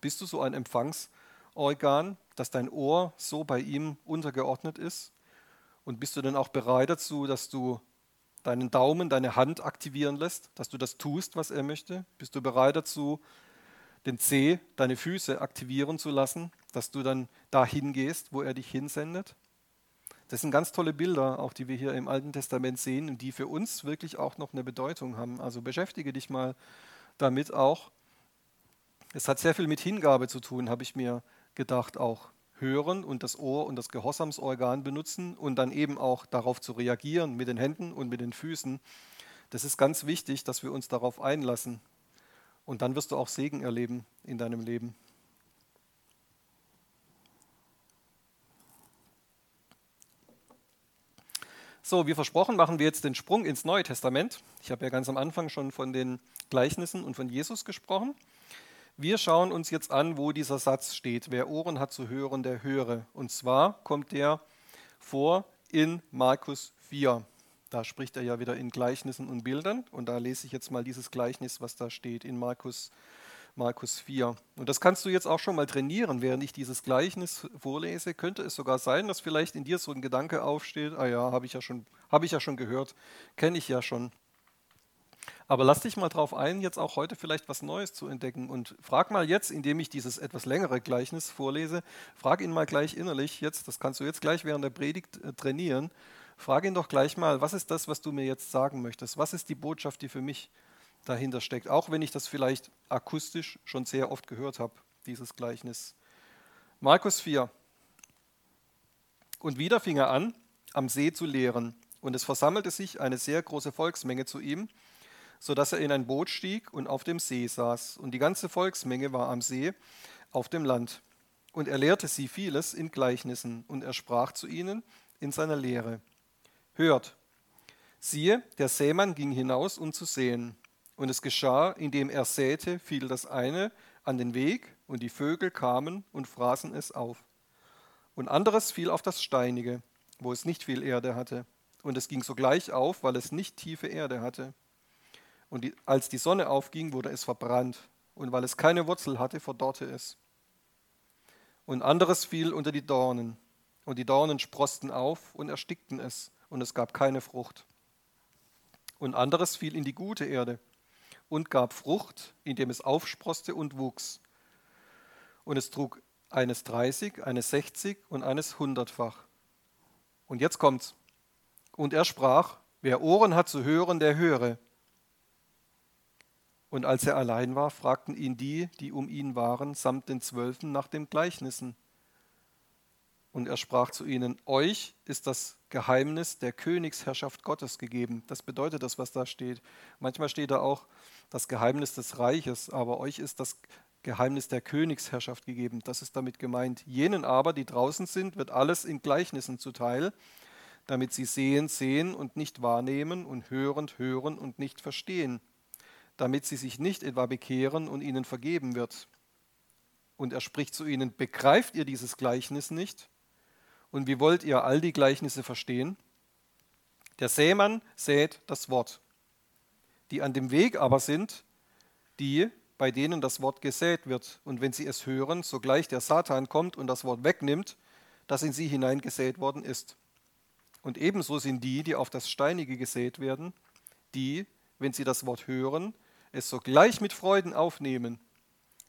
Bist du so ein Empfangsorgan, dass dein Ohr so bei ihm untergeordnet ist? Und bist du denn auch bereit dazu, dass du deinen Daumen, deine Hand aktivieren lässt, dass du das tust, was er möchte? Bist du bereit dazu, den C, deine Füße aktivieren zu lassen, dass du dann dahin gehst, wo er dich hinsendet. Das sind ganz tolle Bilder, auch die wir hier im Alten Testament sehen und die für uns wirklich auch noch eine Bedeutung haben. Also beschäftige dich mal damit auch. Es hat sehr viel mit Hingabe zu tun, habe ich mir gedacht, auch hören und das Ohr und das Gehorsamsorgan benutzen und dann eben auch darauf zu reagieren mit den Händen und mit den Füßen. Das ist ganz wichtig, dass wir uns darauf einlassen. Und dann wirst du auch Segen erleben in deinem Leben. So, wie versprochen, machen wir jetzt den Sprung ins Neue Testament. Ich habe ja ganz am Anfang schon von den Gleichnissen und von Jesus gesprochen. Wir schauen uns jetzt an, wo dieser Satz steht. Wer Ohren hat zu hören, der höre. Und zwar kommt der vor in Markus 4. Da spricht er ja wieder in Gleichnissen und Bildern. Und da lese ich jetzt mal dieses Gleichnis, was da steht in Markus, Markus 4. Und das kannst du jetzt auch schon mal trainieren, während ich dieses Gleichnis vorlese. Könnte es sogar sein, dass vielleicht in dir so ein Gedanke aufsteht, ah ja, habe ich, ja schon, hab ich ja schon gehört, kenne ich ja schon. Aber lass dich mal drauf ein, jetzt auch heute vielleicht was Neues zu entdecken und frag mal jetzt, indem ich dieses etwas längere Gleichnis vorlese, frag ihn mal gleich innerlich jetzt, das kannst du jetzt gleich während der Predigt äh, trainieren Frage ihn doch gleich mal, was ist das, was du mir jetzt sagen möchtest? Was ist die Botschaft, die für mich dahinter steckt? Auch wenn ich das vielleicht akustisch schon sehr oft gehört habe, dieses Gleichnis. Markus 4. Und wieder fing er an, am See zu lehren. Und es versammelte sich eine sehr große Volksmenge zu ihm, sodass er in ein Boot stieg und auf dem See saß. Und die ganze Volksmenge war am See auf dem Land. Und er lehrte sie vieles in Gleichnissen. Und er sprach zu ihnen in seiner Lehre. Hört, siehe, der Sämann ging hinaus, um zu säen. Und es geschah, indem er säte, fiel das eine an den Weg, und die Vögel kamen und fraßen es auf. Und anderes fiel auf das Steinige, wo es nicht viel Erde hatte. Und es ging sogleich auf, weil es nicht tiefe Erde hatte. Und die, als die Sonne aufging, wurde es verbrannt. Und weil es keine Wurzel hatte, verdorrte es. Und anderes fiel unter die Dornen. Und die Dornen sprosten auf und erstickten es und es gab keine Frucht. Und anderes fiel in die gute Erde und gab Frucht, indem es aufsproste und wuchs. Und es trug eines 30, eines 60 und eines hundertfach. Und jetzt kommt's. Und er sprach, wer Ohren hat zu hören, der höre. Und als er allein war, fragten ihn die, die um ihn waren, samt den Zwölfen nach den Gleichnissen. Und er sprach zu ihnen, euch ist das Geheimnis der Königsherrschaft Gottes gegeben. Das bedeutet das, was da steht. Manchmal steht da auch das Geheimnis des Reiches, aber euch ist das Geheimnis der Königsherrschaft gegeben. Das ist damit gemeint. Jenen aber, die draußen sind, wird alles in Gleichnissen zuteil, damit sie sehen, sehen und nicht wahrnehmen und hörend, hören und nicht verstehen, damit sie sich nicht etwa bekehren und ihnen vergeben wird. Und er spricht zu ihnen, begreift ihr dieses Gleichnis nicht? Und wie wollt ihr all die Gleichnisse verstehen? Der Sämann sät das Wort. Die an dem Weg aber sind, die, bei denen das Wort gesät wird. Und wenn sie es hören, sogleich der Satan kommt und das Wort wegnimmt, das in sie hineingesät worden ist. Und ebenso sind die, die auf das Steinige gesät werden, die, wenn sie das Wort hören, es sogleich mit Freuden aufnehmen.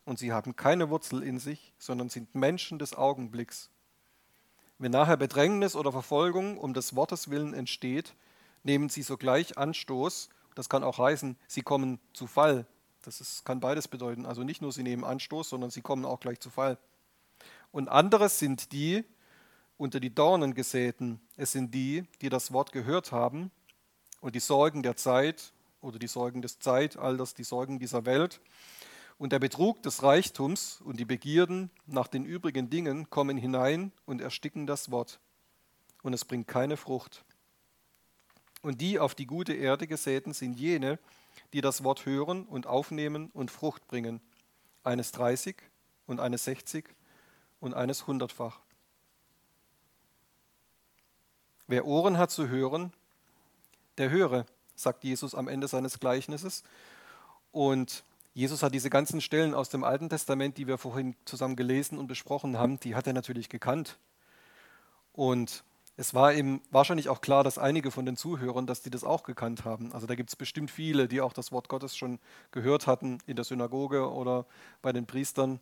Und sie haben keine Wurzel in sich, sondern sind Menschen des Augenblicks. Wenn nachher Bedrängnis oder Verfolgung um des Wortes willen entsteht, nehmen sie sogleich Anstoß. Das kann auch heißen, sie kommen zu Fall. Das ist, kann beides bedeuten. Also nicht nur sie nehmen Anstoß, sondern sie kommen auch gleich zu Fall. Und anderes sind die unter die Dornen gesäten. Es sind die, die das Wort gehört haben und die Sorgen der Zeit oder die Sorgen des Zeitalters, die Sorgen dieser Welt und der Betrug des Reichtums und die Begierden nach den übrigen Dingen kommen hinein und ersticken das Wort. Und es bringt keine Frucht. Und die auf die gute Erde gesäten sind jene, die das Wort hören und aufnehmen und Frucht bringen, eines 30 und eines 60 und eines hundertfach. Wer Ohren hat zu hören, der höre, sagt Jesus am Ende seines Gleichnisses. Und Jesus hat diese ganzen Stellen aus dem Alten Testament, die wir vorhin zusammen gelesen und besprochen haben, die hat er natürlich gekannt. Und es war ihm wahrscheinlich auch klar, dass einige von den Zuhörern, dass die das auch gekannt haben. Also da gibt es bestimmt viele, die auch das Wort Gottes schon gehört hatten in der Synagoge oder bei den Priestern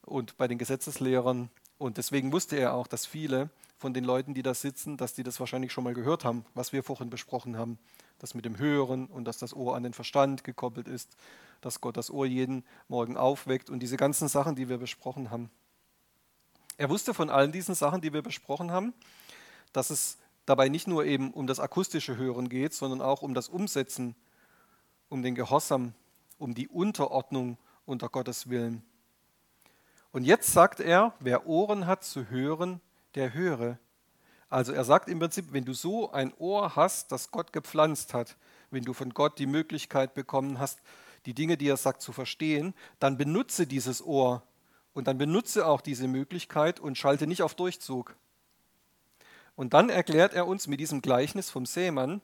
und bei den Gesetzeslehrern. Und deswegen wusste er auch, dass viele von den Leuten, die da sitzen, dass die das wahrscheinlich schon mal gehört haben, was wir vorhin besprochen haben. Das mit dem Hören und dass das Ohr an den Verstand gekoppelt ist, dass Gott das Ohr jeden Morgen aufweckt und diese ganzen Sachen, die wir besprochen haben. Er wusste von allen diesen Sachen, die wir besprochen haben, dass es dabei nicht nur eben um das akustische Hören geht, sondern auch um das Umsetzen, um den Gehorsam, um die Unterordnung unter Gottes Willen. Und jetzt sagt er, wer Ohren hat zu hören, der höre. Also er sagt im Prinzip, wenn du so ein Ohr hast, das Gott gepflanzt hat, wenn du von Gott die Möglichkeit bekommen hast, die Dinge, die er sagt, zu verstehen, dann benutze dieses Ohr und dann benutze auch diese Möglichkeit und schalte nicht auf Durchzug. Und dann erklärt er uns mit diesem Gleichnis vom Seemann,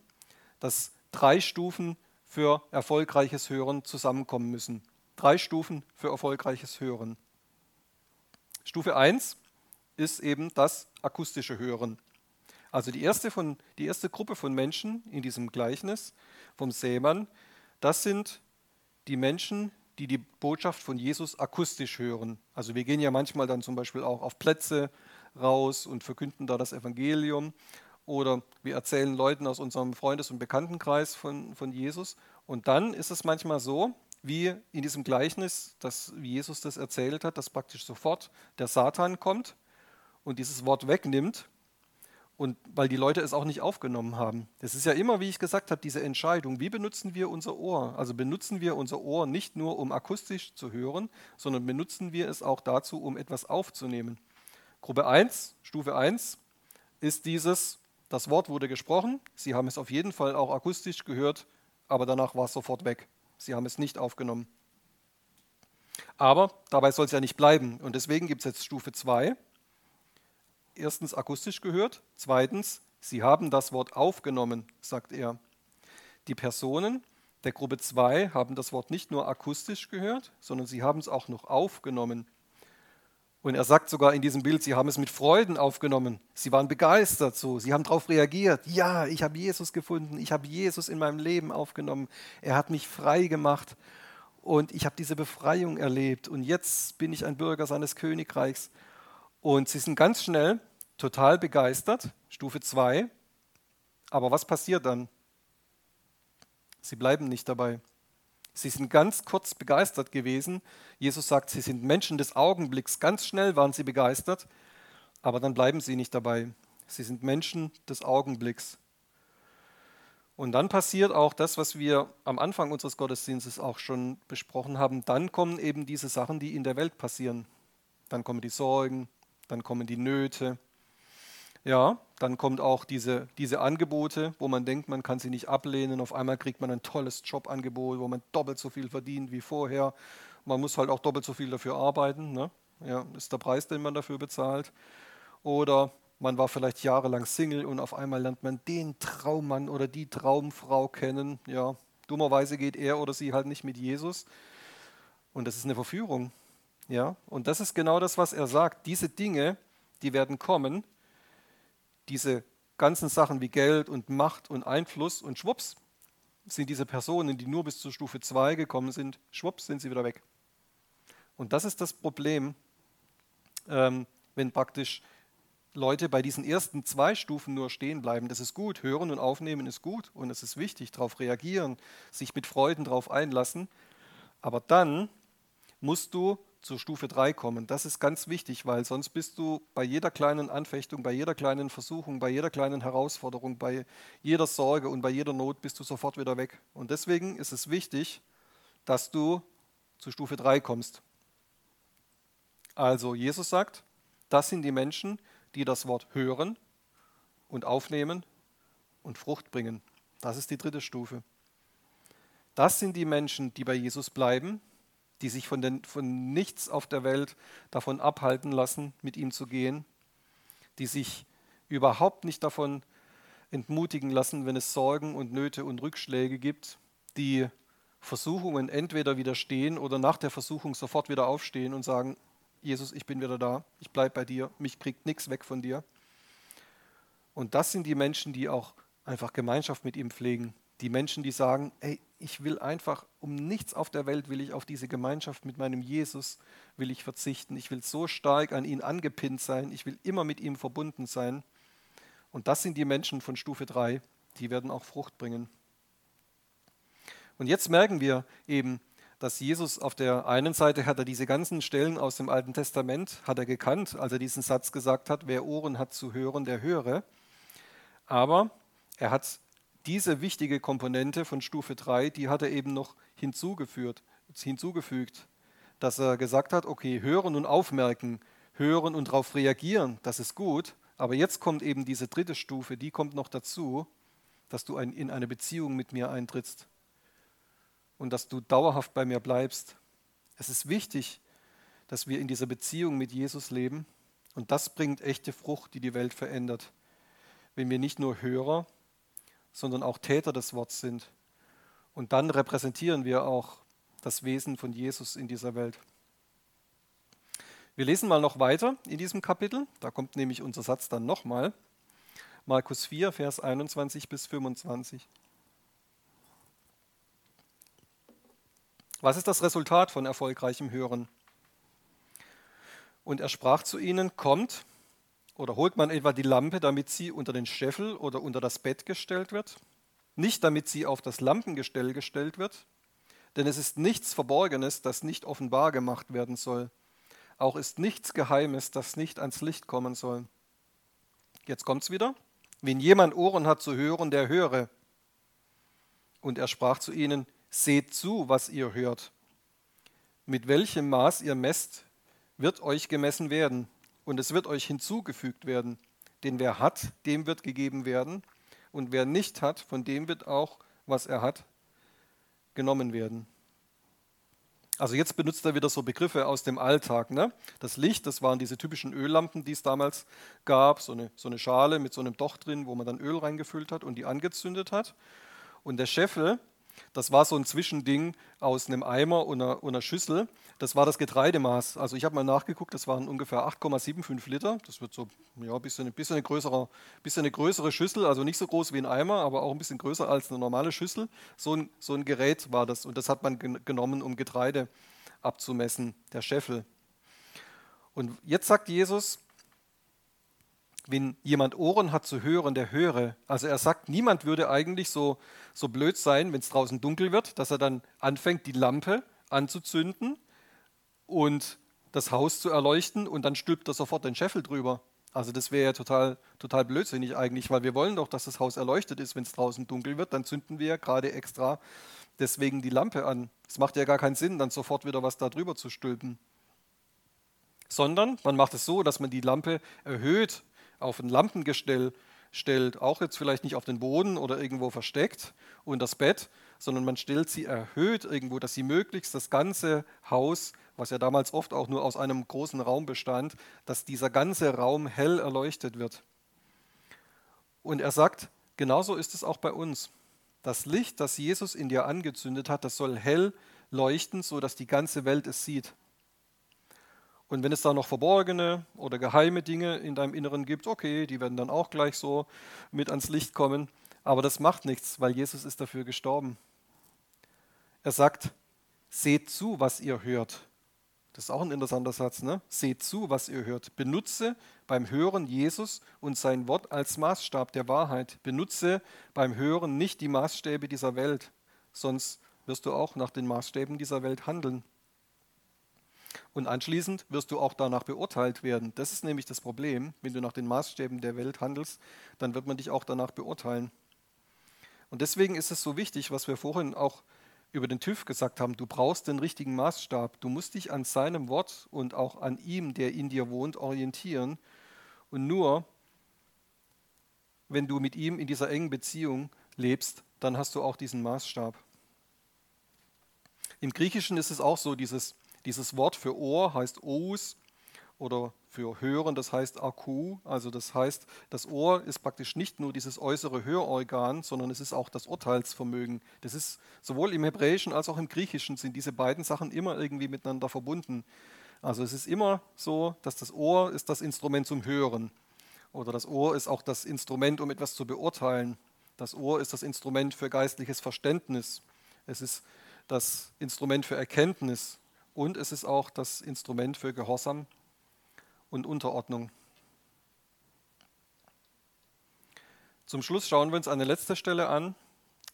dass drei Stufen für erfolgreiches Hören zusammenkommen müssen. Drei Stufen für erfolgreiches Hören. Stufe 1 ist eben das akustische Hören. Also die erste, von, die erste Gruppe von Menschen in diesem Gleichnis vom Seemann, das sind die Menschen, die die Botschaft von Jesus akustisch hören. Also wir gehen ja manchmal dann zum Beispiel auch auf Plätze raus und verkünden da das Evangelium. Oder wir erzählen Leuten aus unserem Freundes- und Bekanntenkreis von, von Jesus. Und dann ist es manchmal so, wie in diesem Gleichnis, dass Jesus das erzählt hat, dass praktisch sofort der Satan kommt und dieses Wort wegnimmt und weil die Leute es auch nicht aufgenommen haben. Das ist ja immer, wie ich gesagt habe, diese Entscheidung, wie benutzen wir unser Ohr? Also benutzen wir unser Ohr nicht nur, um akustisch zu hören, sondern benutzen wir es auch dazu, um etwas aufzunehmen. Gruppe 1, Stufe 1 ist dieses, das Wort wurde gesprochen, Sie haben es auf jeden Fall auch akustisch gehört, aber danach war es sofort weg. Sie haben es nicht aufgenommen. Aber dabei soll es ja nicht bleiben. Und deswegen gibt es jetzt Stufe 2. Erstens akustisch gehört, zweitens, Sie haben das Wort aufgenommen, sagt er. Die Personen der Gruppe 2 haben das Wort nicht nur akustisch gehört, sondern sie haben es auch noch aufgenommen. Und er sagt sogar in diesem Bild, sie haben es mit Freuden aufgenommen. Sie waren begeistert so. Sie haben darauf reagiert. Ja, ich habe Jesus gefunden. Ich habe Jesus in meinem Leben aufgenommen. Er hat mich frei gemacht. Und ich habe diese Befreiung erlebt. Und jetzt bin ich ein Bürger seines Königreichs. Und sie sind ganz schnell total begeistert. Stufe 2. Aber was passiert dann? Sie bleiben nicht dabei. Sie sind ganz kurz begeistert gewesen. Jesus sagt, sie sind Menschen des Augenblicks. Ganz schnell waren sie begeistert. Aber dann bleiben sie nicht dabei. Sie sind Menschen des Augenblicks. Und dann passiert auch das, was wir am Anfang unseres Gottesdienstes auch schon besprochen haben. Dann kommen eben diese Sachen, die in der Welt passieren. Dann kommen die Sorgen, dann kommen die Nöte. Ja, dann kommt auch diese, diese Angebote, wo man denkt, man kann sie nicht ablehnen. Auf einmal kriegt man ein tolles Jobangebot, wo man doppelt so viel verdient wie vorher. Man muss halt auch doppelt so viel dafür arbeiten. Ne? Ja, ist der Preis, den man dafür bezahlt. Oder man war vielleicht jahrelang Single und auf einmal lernt man den Traummann oder die Traumfrau kennen. Ja, dummerweise geht er oder sie halt nicht mit Jesus. Und das ist eine Verführung. Ja, und das ist genau das, was er sagt. Diese Dinge, die werden kommen. Diese ganzen Sachen wie Geld und Macht und Einfluss und schwupps sind diese Personen, die nur bis zur Stufe 2 gekommen sind, schwupps sind sie wieder weg. Und das ist das Problem, ähm, wenn praktisch Leute bei diesen ersten zwei Stufen nur stehen bleiben. Das ist gut. Hören und aufnehmen ist gut und es ist wichtig, darauf reagieren, sich mit Freuden darauf einlassen. Aber dann musst du zur Stufe 3 kommen. Das ist ganz wichtig, weil sonst bist du bei jeder kleinen Anfechtung, bei jeder kleinen Versuchung, bei jeder kleinen Herausforderung, bei jeder Sorge und bei jeder Not bist du sofort wieder weg. Und deswegen ist es wichtig, dass du zu Stufe 3 kommst. Also Jesus sagt, das sind die Menschen, die das Wort hören und aufnehmen und Frucht bringen. Das ist die dritte Stufe. Das sind die Menschen, die bei Jesus bleiben, die sich von, den, von nichts auf der Welt davon abhalten lassen, mit ihm zu gehen, die sich überhaupt nicht davon entmutigen lassen, wenn es Sorgen und Nöte und Rückschläge gibt, die Versuchungen entweder widerstehen oder nach der Versuchung sofort wieder aufstehen und sagen, Jesus, ich bin wieder da, ich bleibe bei dir, mich kriegt nichts weg von dir. Und das sind die Menschen, die auch einfach Gemeinschaft mit ihm pflegen. Die Menschen, die sagen, ey, ich will einfach um nichts auf der Welt will ich auf diese Gemeinschaft mit meinem Jesus will ich verzichten. Ich will so stark an ihn angepinnt sein. Ich will immer mit ihm verbunden sein. Und das sind die Menschen von Stufe 3, die werden auch Frucht bringen. Und jetzt merken wir eben, dass Jesus auf der einen Seite hat er diese ganzen Stellen aus dem Alten Testament, hat er gekannt, als er diesen Satz gesagt hat, wer Ohren hat zu hören, der höre. Aber er hat diese wichtige Komponente von Stufe 3, die hat er eben noch hinzugefügt, hinzugefügt, dass er gesagt hat, okay, hören und aufmerken, hören und darauf reagieren, das ist gut, aber jetzt kommt eben diese dritte Stufe, die kommt noch dazu, dass du in eine Beziehung mit mir eintrittst und dass du dauerhaft bei mir bleibst. Es ist wichtig, dass wir in dieser Beziehung mit Jesus leben und das bringt echte Frucht, die die Welt verändert. Wenn wir nicht nur Hörer, sondern auch Täter des Wortes sind. Und dann repräsentieren wir auch das Wesen von Jesus in dieser Welt. Wir lesen mal noch weiter in diesem Kapitel. Da kommt nämlich unser Satz dann nochmal. Markus 4, Vers 21 bis 25. Was ist das Resultat von erfolgreichem Hören? Und er sprach zu ihnen, kommt, oder holt man etwa die Lampe, damit sie unter den Scheffel oder unter das Bett gestellt wird? Nicht damit sie auf das Lampengestell gestellt wird, denn es ist nichts Verborgenes, das nicht offenbar gemacht werden soll. Auch ist nichts Geheimes, das nicht ans Licht kommen soll. Jetzt kommt's wieder. Wenn jemand Ohren hat zu hören, der höre. Und er sprach zu ihnen, Seht zu, was ihr hört. Mit welchem Maß ihr messt, wird euch gemessen werden, und es wird euch hinzugefügt werden. Denn wer hat, dem wird gegeben werden, und wer nicht hat, von dem wird auch, was er hat, genommen werden. Also jetzt benutzt er wieder so Begriffe aus dem Alltag. Ne? Das Licht, das waren diese typischen Öllampen, die es damals gab, so eine, so eine Schale mit so einem Docht drin, wo man dann Öl reingefüllt hat und die angezündet hat. Und der Scheffel, das war so ein Zwischending aus einem Eimer und einer, und einer Schüssel. Das war das Getreidemaß. Also ich habe mal nachgeguckt, das waren ungefähr 8,75 Liter. Das wird so ja, ein bisschen, bisschen, eine größere, bisschen eine größere Schüssel, also nicht so groß wie ein Eimer, aber auch ein bisschen größer als eine normale Schüssel. So ein, so ein Gerät war das und das hat man genommen, um Getreide abzumessen, der Scheffel. Und jetzt sagt Jesus, wenn jemand Ohren hat zu hören, der höre. Also er sagt, niemand würde eigentlich so, so blöd sein, wenn es draußen dunkel wird, dass er dann anfängt, die Lampe anzuzünden und das Haus zu erleuchten und dann stülpt er sofort den Scheffel drüber. Also das wäre ja total, total blödsinnig eigentlich, weil wir wollen doch, dass das Haus erleuchtet ist, wenn es draußen dunkel wird. Dann zünden wir gerade extra deswegen die Lampe an. Es macht ja gar keinen Sinn, dann sofort wieder was da drüber zu stülpen. Sondern man macht es so, dass man die Lampe erhöht auf ein Lampengestell stellt, auch jetzt vielleicht nicht auf den Boden oder irgendwo versteckt und das Bett, sondern man stellt sie erhöht irgendwo, dass sie möglichst das ganze Haus, was ja damals oft auch nur aus einem großen Raum bestand, dass dieser ganze Raum hell erleuchtet wird. Und er sagt, genauso ist es auch bei uns. Das Licht, das Jesus in dir angezündet hat, das soll hell leuchten, sodass die ganze Welt es sieht. Und wenn es da noch verborgene oder geheime Dinge in deinem Inneren gibt, okay, die werden dann auch gleich so mit ans Licht kommen. Aber das macht nichts, weil Jesus ist dafür gestorben. Er sagt, seht zu, was ihr hört. Das ist auch ein interessanter Satz, ne? Seht zu, was ihr hört. Benutze beim Hören Jesus und sein Wort als Maßstab der Wahrheit. Benutze beim Hören nicht die Maßstäbe dieser Welt, sonst wirst du auch nach den Maßstäben dieser Welt handeln. Und anschließend wirst du auch danach beurteilt werden. Das ist nämlich das Problem. Wenn du nach den Maßstäben der Welt handelst, dann wird man dich auch danach beurteilen. Und deswegen ist es so wichtig, was wir vorhin auch über den TÜV gesagt haben, du brauchst den richtigen Maßstab. Du musst dich an seinem Wort und auch an ihm, der in dir wohnt, orientieren. Und nur wenn du mit ihm in dieser engen Beziehung lebst, dann hast du auch diesen Maßstab. Im Griechischen ist es auch so, dieses, dieses Wort für Ohr heißt Ous oder für Hören, das heißt Akku. Also das heißt, das Ohr ist praktisch nicht nur dieses äußere Hörorgan, sondern es ist auch das Urteilsvermögen. Das ist sowohl im Hebräischen als auch im Griechischen sind diese beiden Sachen immer irgendwie miteinander verbunden. Also es ist immer so, dass das Ohr ist das Instrument zum Hören oder das Ohr ist auch das Instrument, um etwas zu beurteilen. Das Ohr ist das Instrument für geistliches Verständnis. Es ist das Instrument für Erkenntnis und es ist auch das Instrument für Gehorsam und Unterordnung. Zum Schluss schauen wir uns eine letzte Stelle an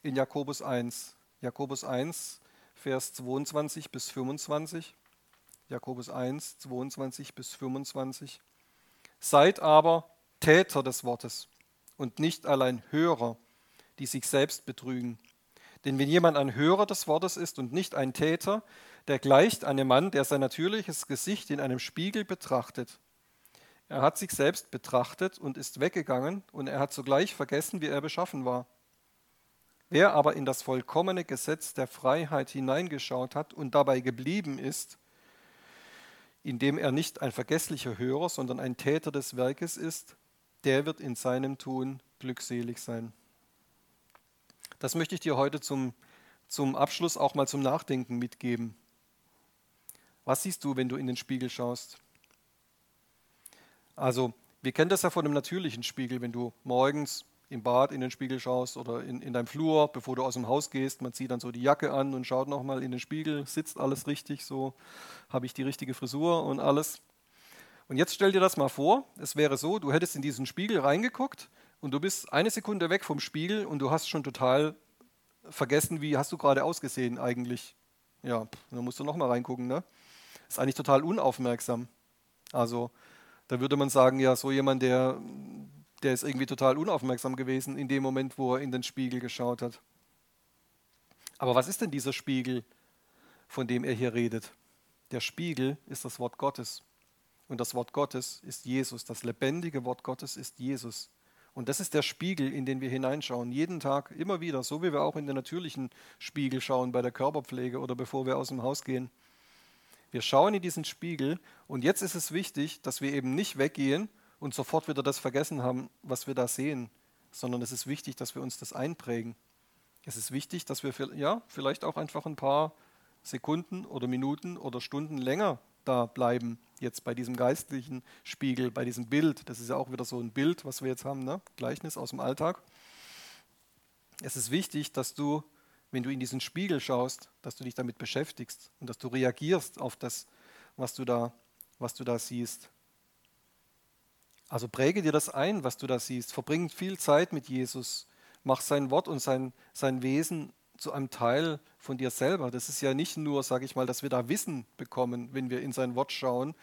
in Jakobus 1. Jakobus 1, Vers 22 bis 25. Jakobus 1, 22 bis 25. Seid aber Täter des Wortes und nicht allein Hörer, die sich selbst betrügen. Denn wenn jemand ein Hörer des Wortes ist und nicht ein Täter, der gleicht einem Mann, der sein natürliches Gesicht in einem Spiegel betrachtet. Er hat sich selbst betrachtet und ist weggegangen, und er hat sogleich vergessen, wie er beschaffen war. Wer aber in das vollkommene Gesetz der Freiheit hineingeschaut hat und dabei geblieben ist, indem er nicht ein vergesslicher Hörer, sondern ein Täter des Werkes ist, der wird in seinem Tun glückselig sein. Das möchte ich dir heute zum, zum Abschluss auch mal zum Nachdenken mitgeben. Was siehst du, wenn du in den Spiegel schaust? Also wir kennen das ja von einem natürlichen Spiegel, wenn du morgens im Bad in den Spiegel schaust oder in, in deinem Flur, bevor du aus dem Haus gehst. Man zieht dann so die Jacke an und schaut nochmal in den Spiegel, sitzt alles richtig, so habe ich die richtige Frisur und alles. Und jetzt stell dir das mal vor, es wäre so, du hättest in diesen Spiegel reingeguckt und du bist eine Sekunde weg vom Spiegel und du hast schon total vergessen, wie hast du gerade ausgesehen eigentlich. Ja, dann musst du nochmal reingucken, ne? Ist eigentlich total unaufmerksam. Also da würde man sagen, ja, so jemand, der, der ist irgendwie total unaufmerksam gewesen in dem Moment, wo er in den Spiegel geschaut hat. Aber was ist denn dieser Spiegel, von dem er hier redet? Der Spiegel ist das Wort Gottes. Und das Wort Gottes ist Jesus. Das lebendige Wort Gottes ist Jesus. Und das ist der Spiegel, in den wir hineinschauen. Jeden Tag, immer wieder, so wie wir auch in den natürlichen Spiegel schauen bei der Körperpflege oder bevor wir aus dem Haus gehen. Wir schauen in diesen Spiegel und jetzt ist es wichtig, dass wir eben nicht weggehen und sofort wieder das vergessen haben, was wir da sehen, sondern es ist wichtig, dass wir uns das einprägen. Es ist wichtig, dass wir ja, vielleicht auch einfach ein paar Sekunden oder Minuten oder Stunden länger da bleiben, jetzt bei diesem geistlichen Spiegel, bei diesem Bild. Das ist ja auch wieder so ein Bild, was wir jetzt haben, ne? Gleichnis aus dem Alltag. Es ist wichtig, dass du wenn du in diesen Spiegel schaust, dass du dich damit beschäftigst und dass du reagierst auf das, was du da, was du da siehst. Also präge dir das ein, was du da siehst. Verbring viel Zeit mit Jesus. Mach sein Wort und sein, sein Wesen zu einem Teil von dir selber. Das ist ja nicht nur, sage ich mal, dass wir da Wissen bekommen, wenn wir in sein Wort schauen,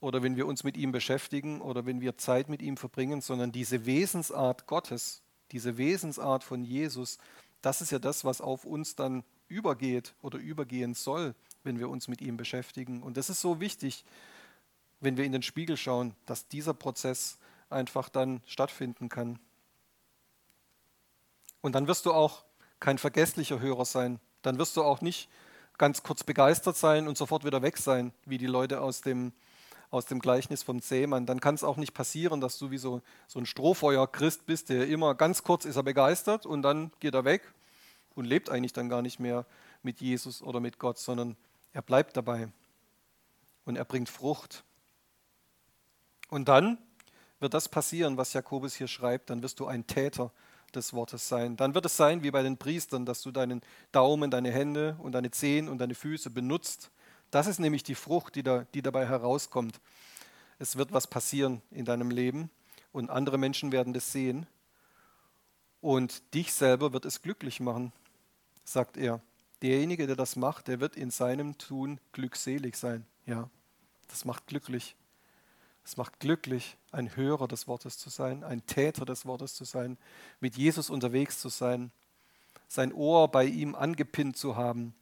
oder wenn wir uns mit ihm beschäftigen oder wenn wir Zeit mit ihm verbringen, sondern diese Wesensart Gottes, diese Wesensart von Jesus, das ist ja das, was auf uns dann übergeht oder übergehen soll, wenn wir uns mit ihm beschäftigen. Und das ist so wichtig, wenn wir in den Spiegel schauen, dass dieser Prozess einfach dann stattfinden kann. Und dann wirst du auch kein vergesslicher Hörer sein. Dann wirst du auch nicht ganz kurz begeistert sein und sofort wieder weg sein, wie die Leute aus dem, aus dem Gleichnis vom Zehmann. Dann kann es auch nicht passieren, dass du wie so, so ein Strohfeuer-Christ bist, der immer ganz kurz ist er begeistert und dann geht er weg und lebt eigentlich dann gar nicht mehr mit Jesus oder mit Gott, sondern er bleibt dabei und er bringt Frucht. Und dann wird das passieren, was Jakobus hier schreibt, dann wirst du ein Täter des Wortes sein. Dann wird es sein wie bei den Priestern, dass du deinen Daumen, deine Hände und deine Zehen und deine Füße benutzt. Das ist nämlich die Frucht, die, da, die dabei herauskommt. Es wird was passieren in deinem Leben und andere Menschen werden das sehen. Und dich selber wird es glücklich machen, sagt er. Derjenige, der das macht, der wird in seinem Tun glückselig sein. Ja, das macht glücklich. Es macht glücklich, ein Hörer des Wortes zu sein, ein Täter des Wortes zu sein, mit Jesus unterwegs zu sein, sein Ohr bei ihm angepinnt zu haben,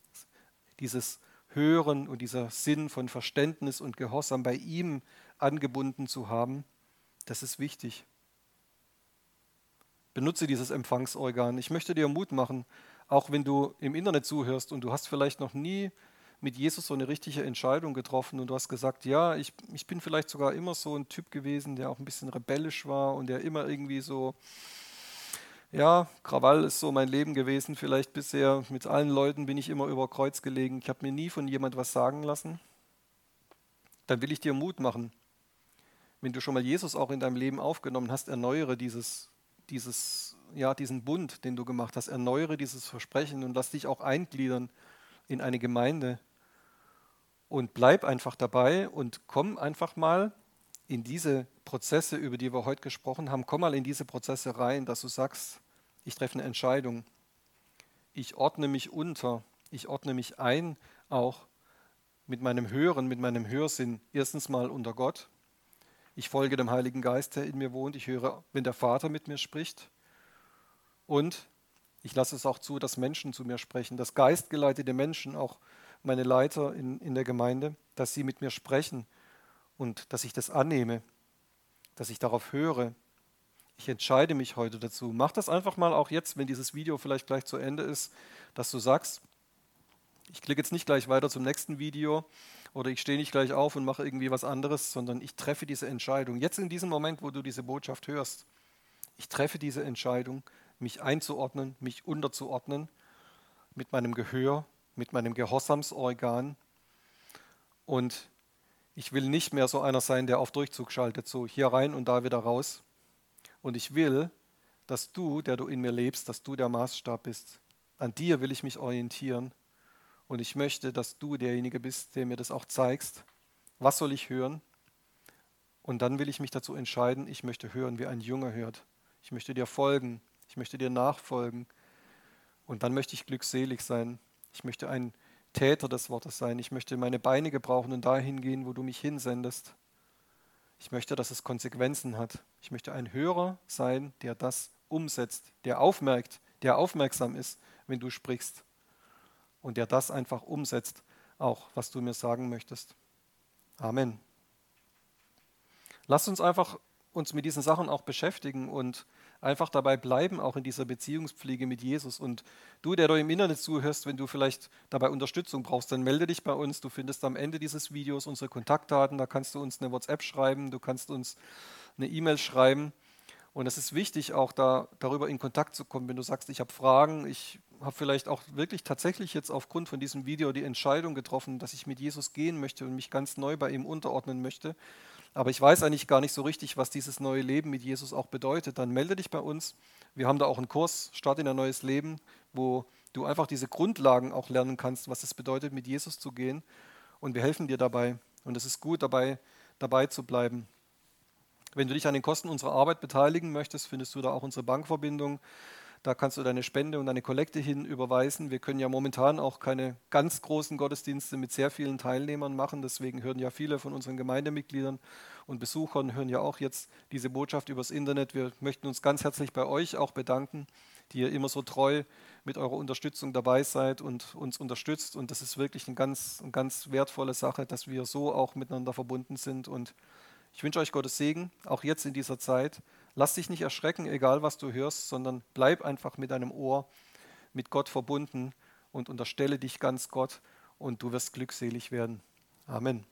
dieses Hören und dieser Sinn von Verständnis und Gehorsam bei ihm angebunden zu haben, das ist wichtig. Benutze dieses Empfangsorgan. Ich möchte dir Mut machen, auch wenn du im Internet zuhörst und du hast vielleicht noch nie mit Jesus so eine richtige Entscheidung getroffen und du hast gesagt, ja, ich, ich bin vielleicht sogar immer so ein Typ gewesen, der auch ein bisschen rebellisch war und der immer irgendwie so, ja, Krawall ist so mein Leben gewesen, vielleicht bisher. Mit allen Leuten bin ich immer über Kreuz gelegen. Ich habe mir nie von jemand was sagen lassen. Dann will ich dir Mut machen. Wenn du schon mal Jesus auch in deinem Leben aufgenommen hast, erneuere dieses, dieses, ja, diesen Bund, den du gemacht hast. Erneuere dieses Versprechen und lass dich auch eingliedern in eine Gemeinde, und bleib einfach dabei und komm einfach mal in diese Prozesse, über die wir heute gesprochen haben, komm mal in diese Prozesse rein, dass du sagst, ich treffe eine Entscheidung. Ich ordne mich unter, ich ordne mich ein, auch mit meinem Hören, mit meinem Hörsinn, erstens mal unter Gott. Ich folge dem Heiligen Geist, der in mir wohnt. Ich höre, wenn der Vater mit mir spricht. Und ich lasse es auch zu, dass Menschen zu mir sprechen, dass geistgeleitete Menschen auch meine Leiter in, in der Gemeinde, dass sie mit mir sprechen und dass ich das annehme, dass ich darauf höre. Ich entscheide mich heute dazu. Mach das einfach mal auch jetzt, wenn dieses Video vielleicht gleich zu Ende ist, dass du sagst, ich klicke jetzt nicht gleich weiter zum nächsten Video oder ich stehe nicht gleich auf und mache irgendwie was anderes, sondern ich treffe diese Entscheidung. Jetzt in diesem Moment, wo du diese Botschaft hörst, ich treffe diese Entscheidung, mich einzuordnen, mich unterzuordnen mit meinem Gehör mit meinem Gehorsamsorgan. Und ich will nicht mehr so einer sein, der auf Durchzug schaltet, so hier rein und da wieder raus. Und ich will, dass du, der du in mir lebst, dass du der Maßstab bist. An dir will ich mich orientieren. Und ich möchte, dass du derjenige bist, der mir das auch zeigst. Was soll ich hören? Und dann will ich mich dazu entscheiden, ich möchte hören, wie ein Junge hört. Ich möchte dir folgen. Ich möchte dir nachfolgen. Und dann möchte ich glückselig sein. Ich möchte ein Täter des Wortes sein. Ich möchte meine Beine gebrauchen und dahin gehen, wo du mich hinsendest. Ich möchte, dass es Konsequenzen hat. Ich möchte ein Hörer sein, der das umsetzt, der aufmerkt, der aufmerksam ist, wenn du sprichst und der das einfach umsetzt, auch was du mir sagen möchtest. Amen. Lass uns einfach uns mit diesen Sachen auch beschäftigen und einfach dabei bleiben, auch in dieser Beziehungspflege mit Jesus. Und du, der du im Internet zuhörst, wenn du vielleicht dabei Unterstützung brauchst, dann melde dich bei uns. Du findest am Ende dieses Videos unsere Kontaktdaten. Da kannst du uns eine WhatsApp schreiben, du kannst uns eine E-Mail schreiben. Und es ist wichtig, auch da, darüber in Kontakt zu kommen, wenn du sagst, ich habe Fragen, ich habe vielleicht auch wirklich tatsächlich jetzt aufgrund von diesem Video die Entscheidung getroffen, dass ich mit Jesus gehen möchte und mich ganz neu bei ihm unterordnen möchte aber ich weiß eigentlich gar nicht so richtig, was dieses neue Leben mit Jesus auch bedeutet, dann melde dich bei uns. Wir haben da auch einen Kurs, Start in ein neues Leben, wo du einfach diese Grundlagen auch lernen kannst, was es bedeutet, mit Jesus zu gehen. Und wir helfen dir dabei. Und es ist gut, dabei, dabei zu bleiben. Wenn du dich an den Kosten unserer Arbeit beteiligen möchtest, findest du da auch unsere Bankverbindung. Da kannst du deine Spende und deine Kollekte hin überweisen. Wir können ja momentan auch keine ganz großen Gottesdienste mit sehr vielen Teilnehmern machen. Deswegen hören ja viele von unseren Gemeindemitgliedern und Besuchern hören ja auch jetzt diese Botschaft übers Internet. Wir möchten uns ganz herzlich bei euch auch bedanken, die ihr immer so treu mit eurer Unterstützung dabei seid und uns unterstützt. Und das ist wirklich eine ganz, eine ganz wertvolle Sache, dass wir so auch miteinander verbunden sind. Und ich wünsche euch Gottes Segen, auch jetzt in dieser Zeit. Lass dich nicht erschrecken, egal was du hörst, sondern bleib einfach mit deinem Ohr mit Gott verbunden und unterstelle dich ganz Gott und du wirst glückselig werden. Amen.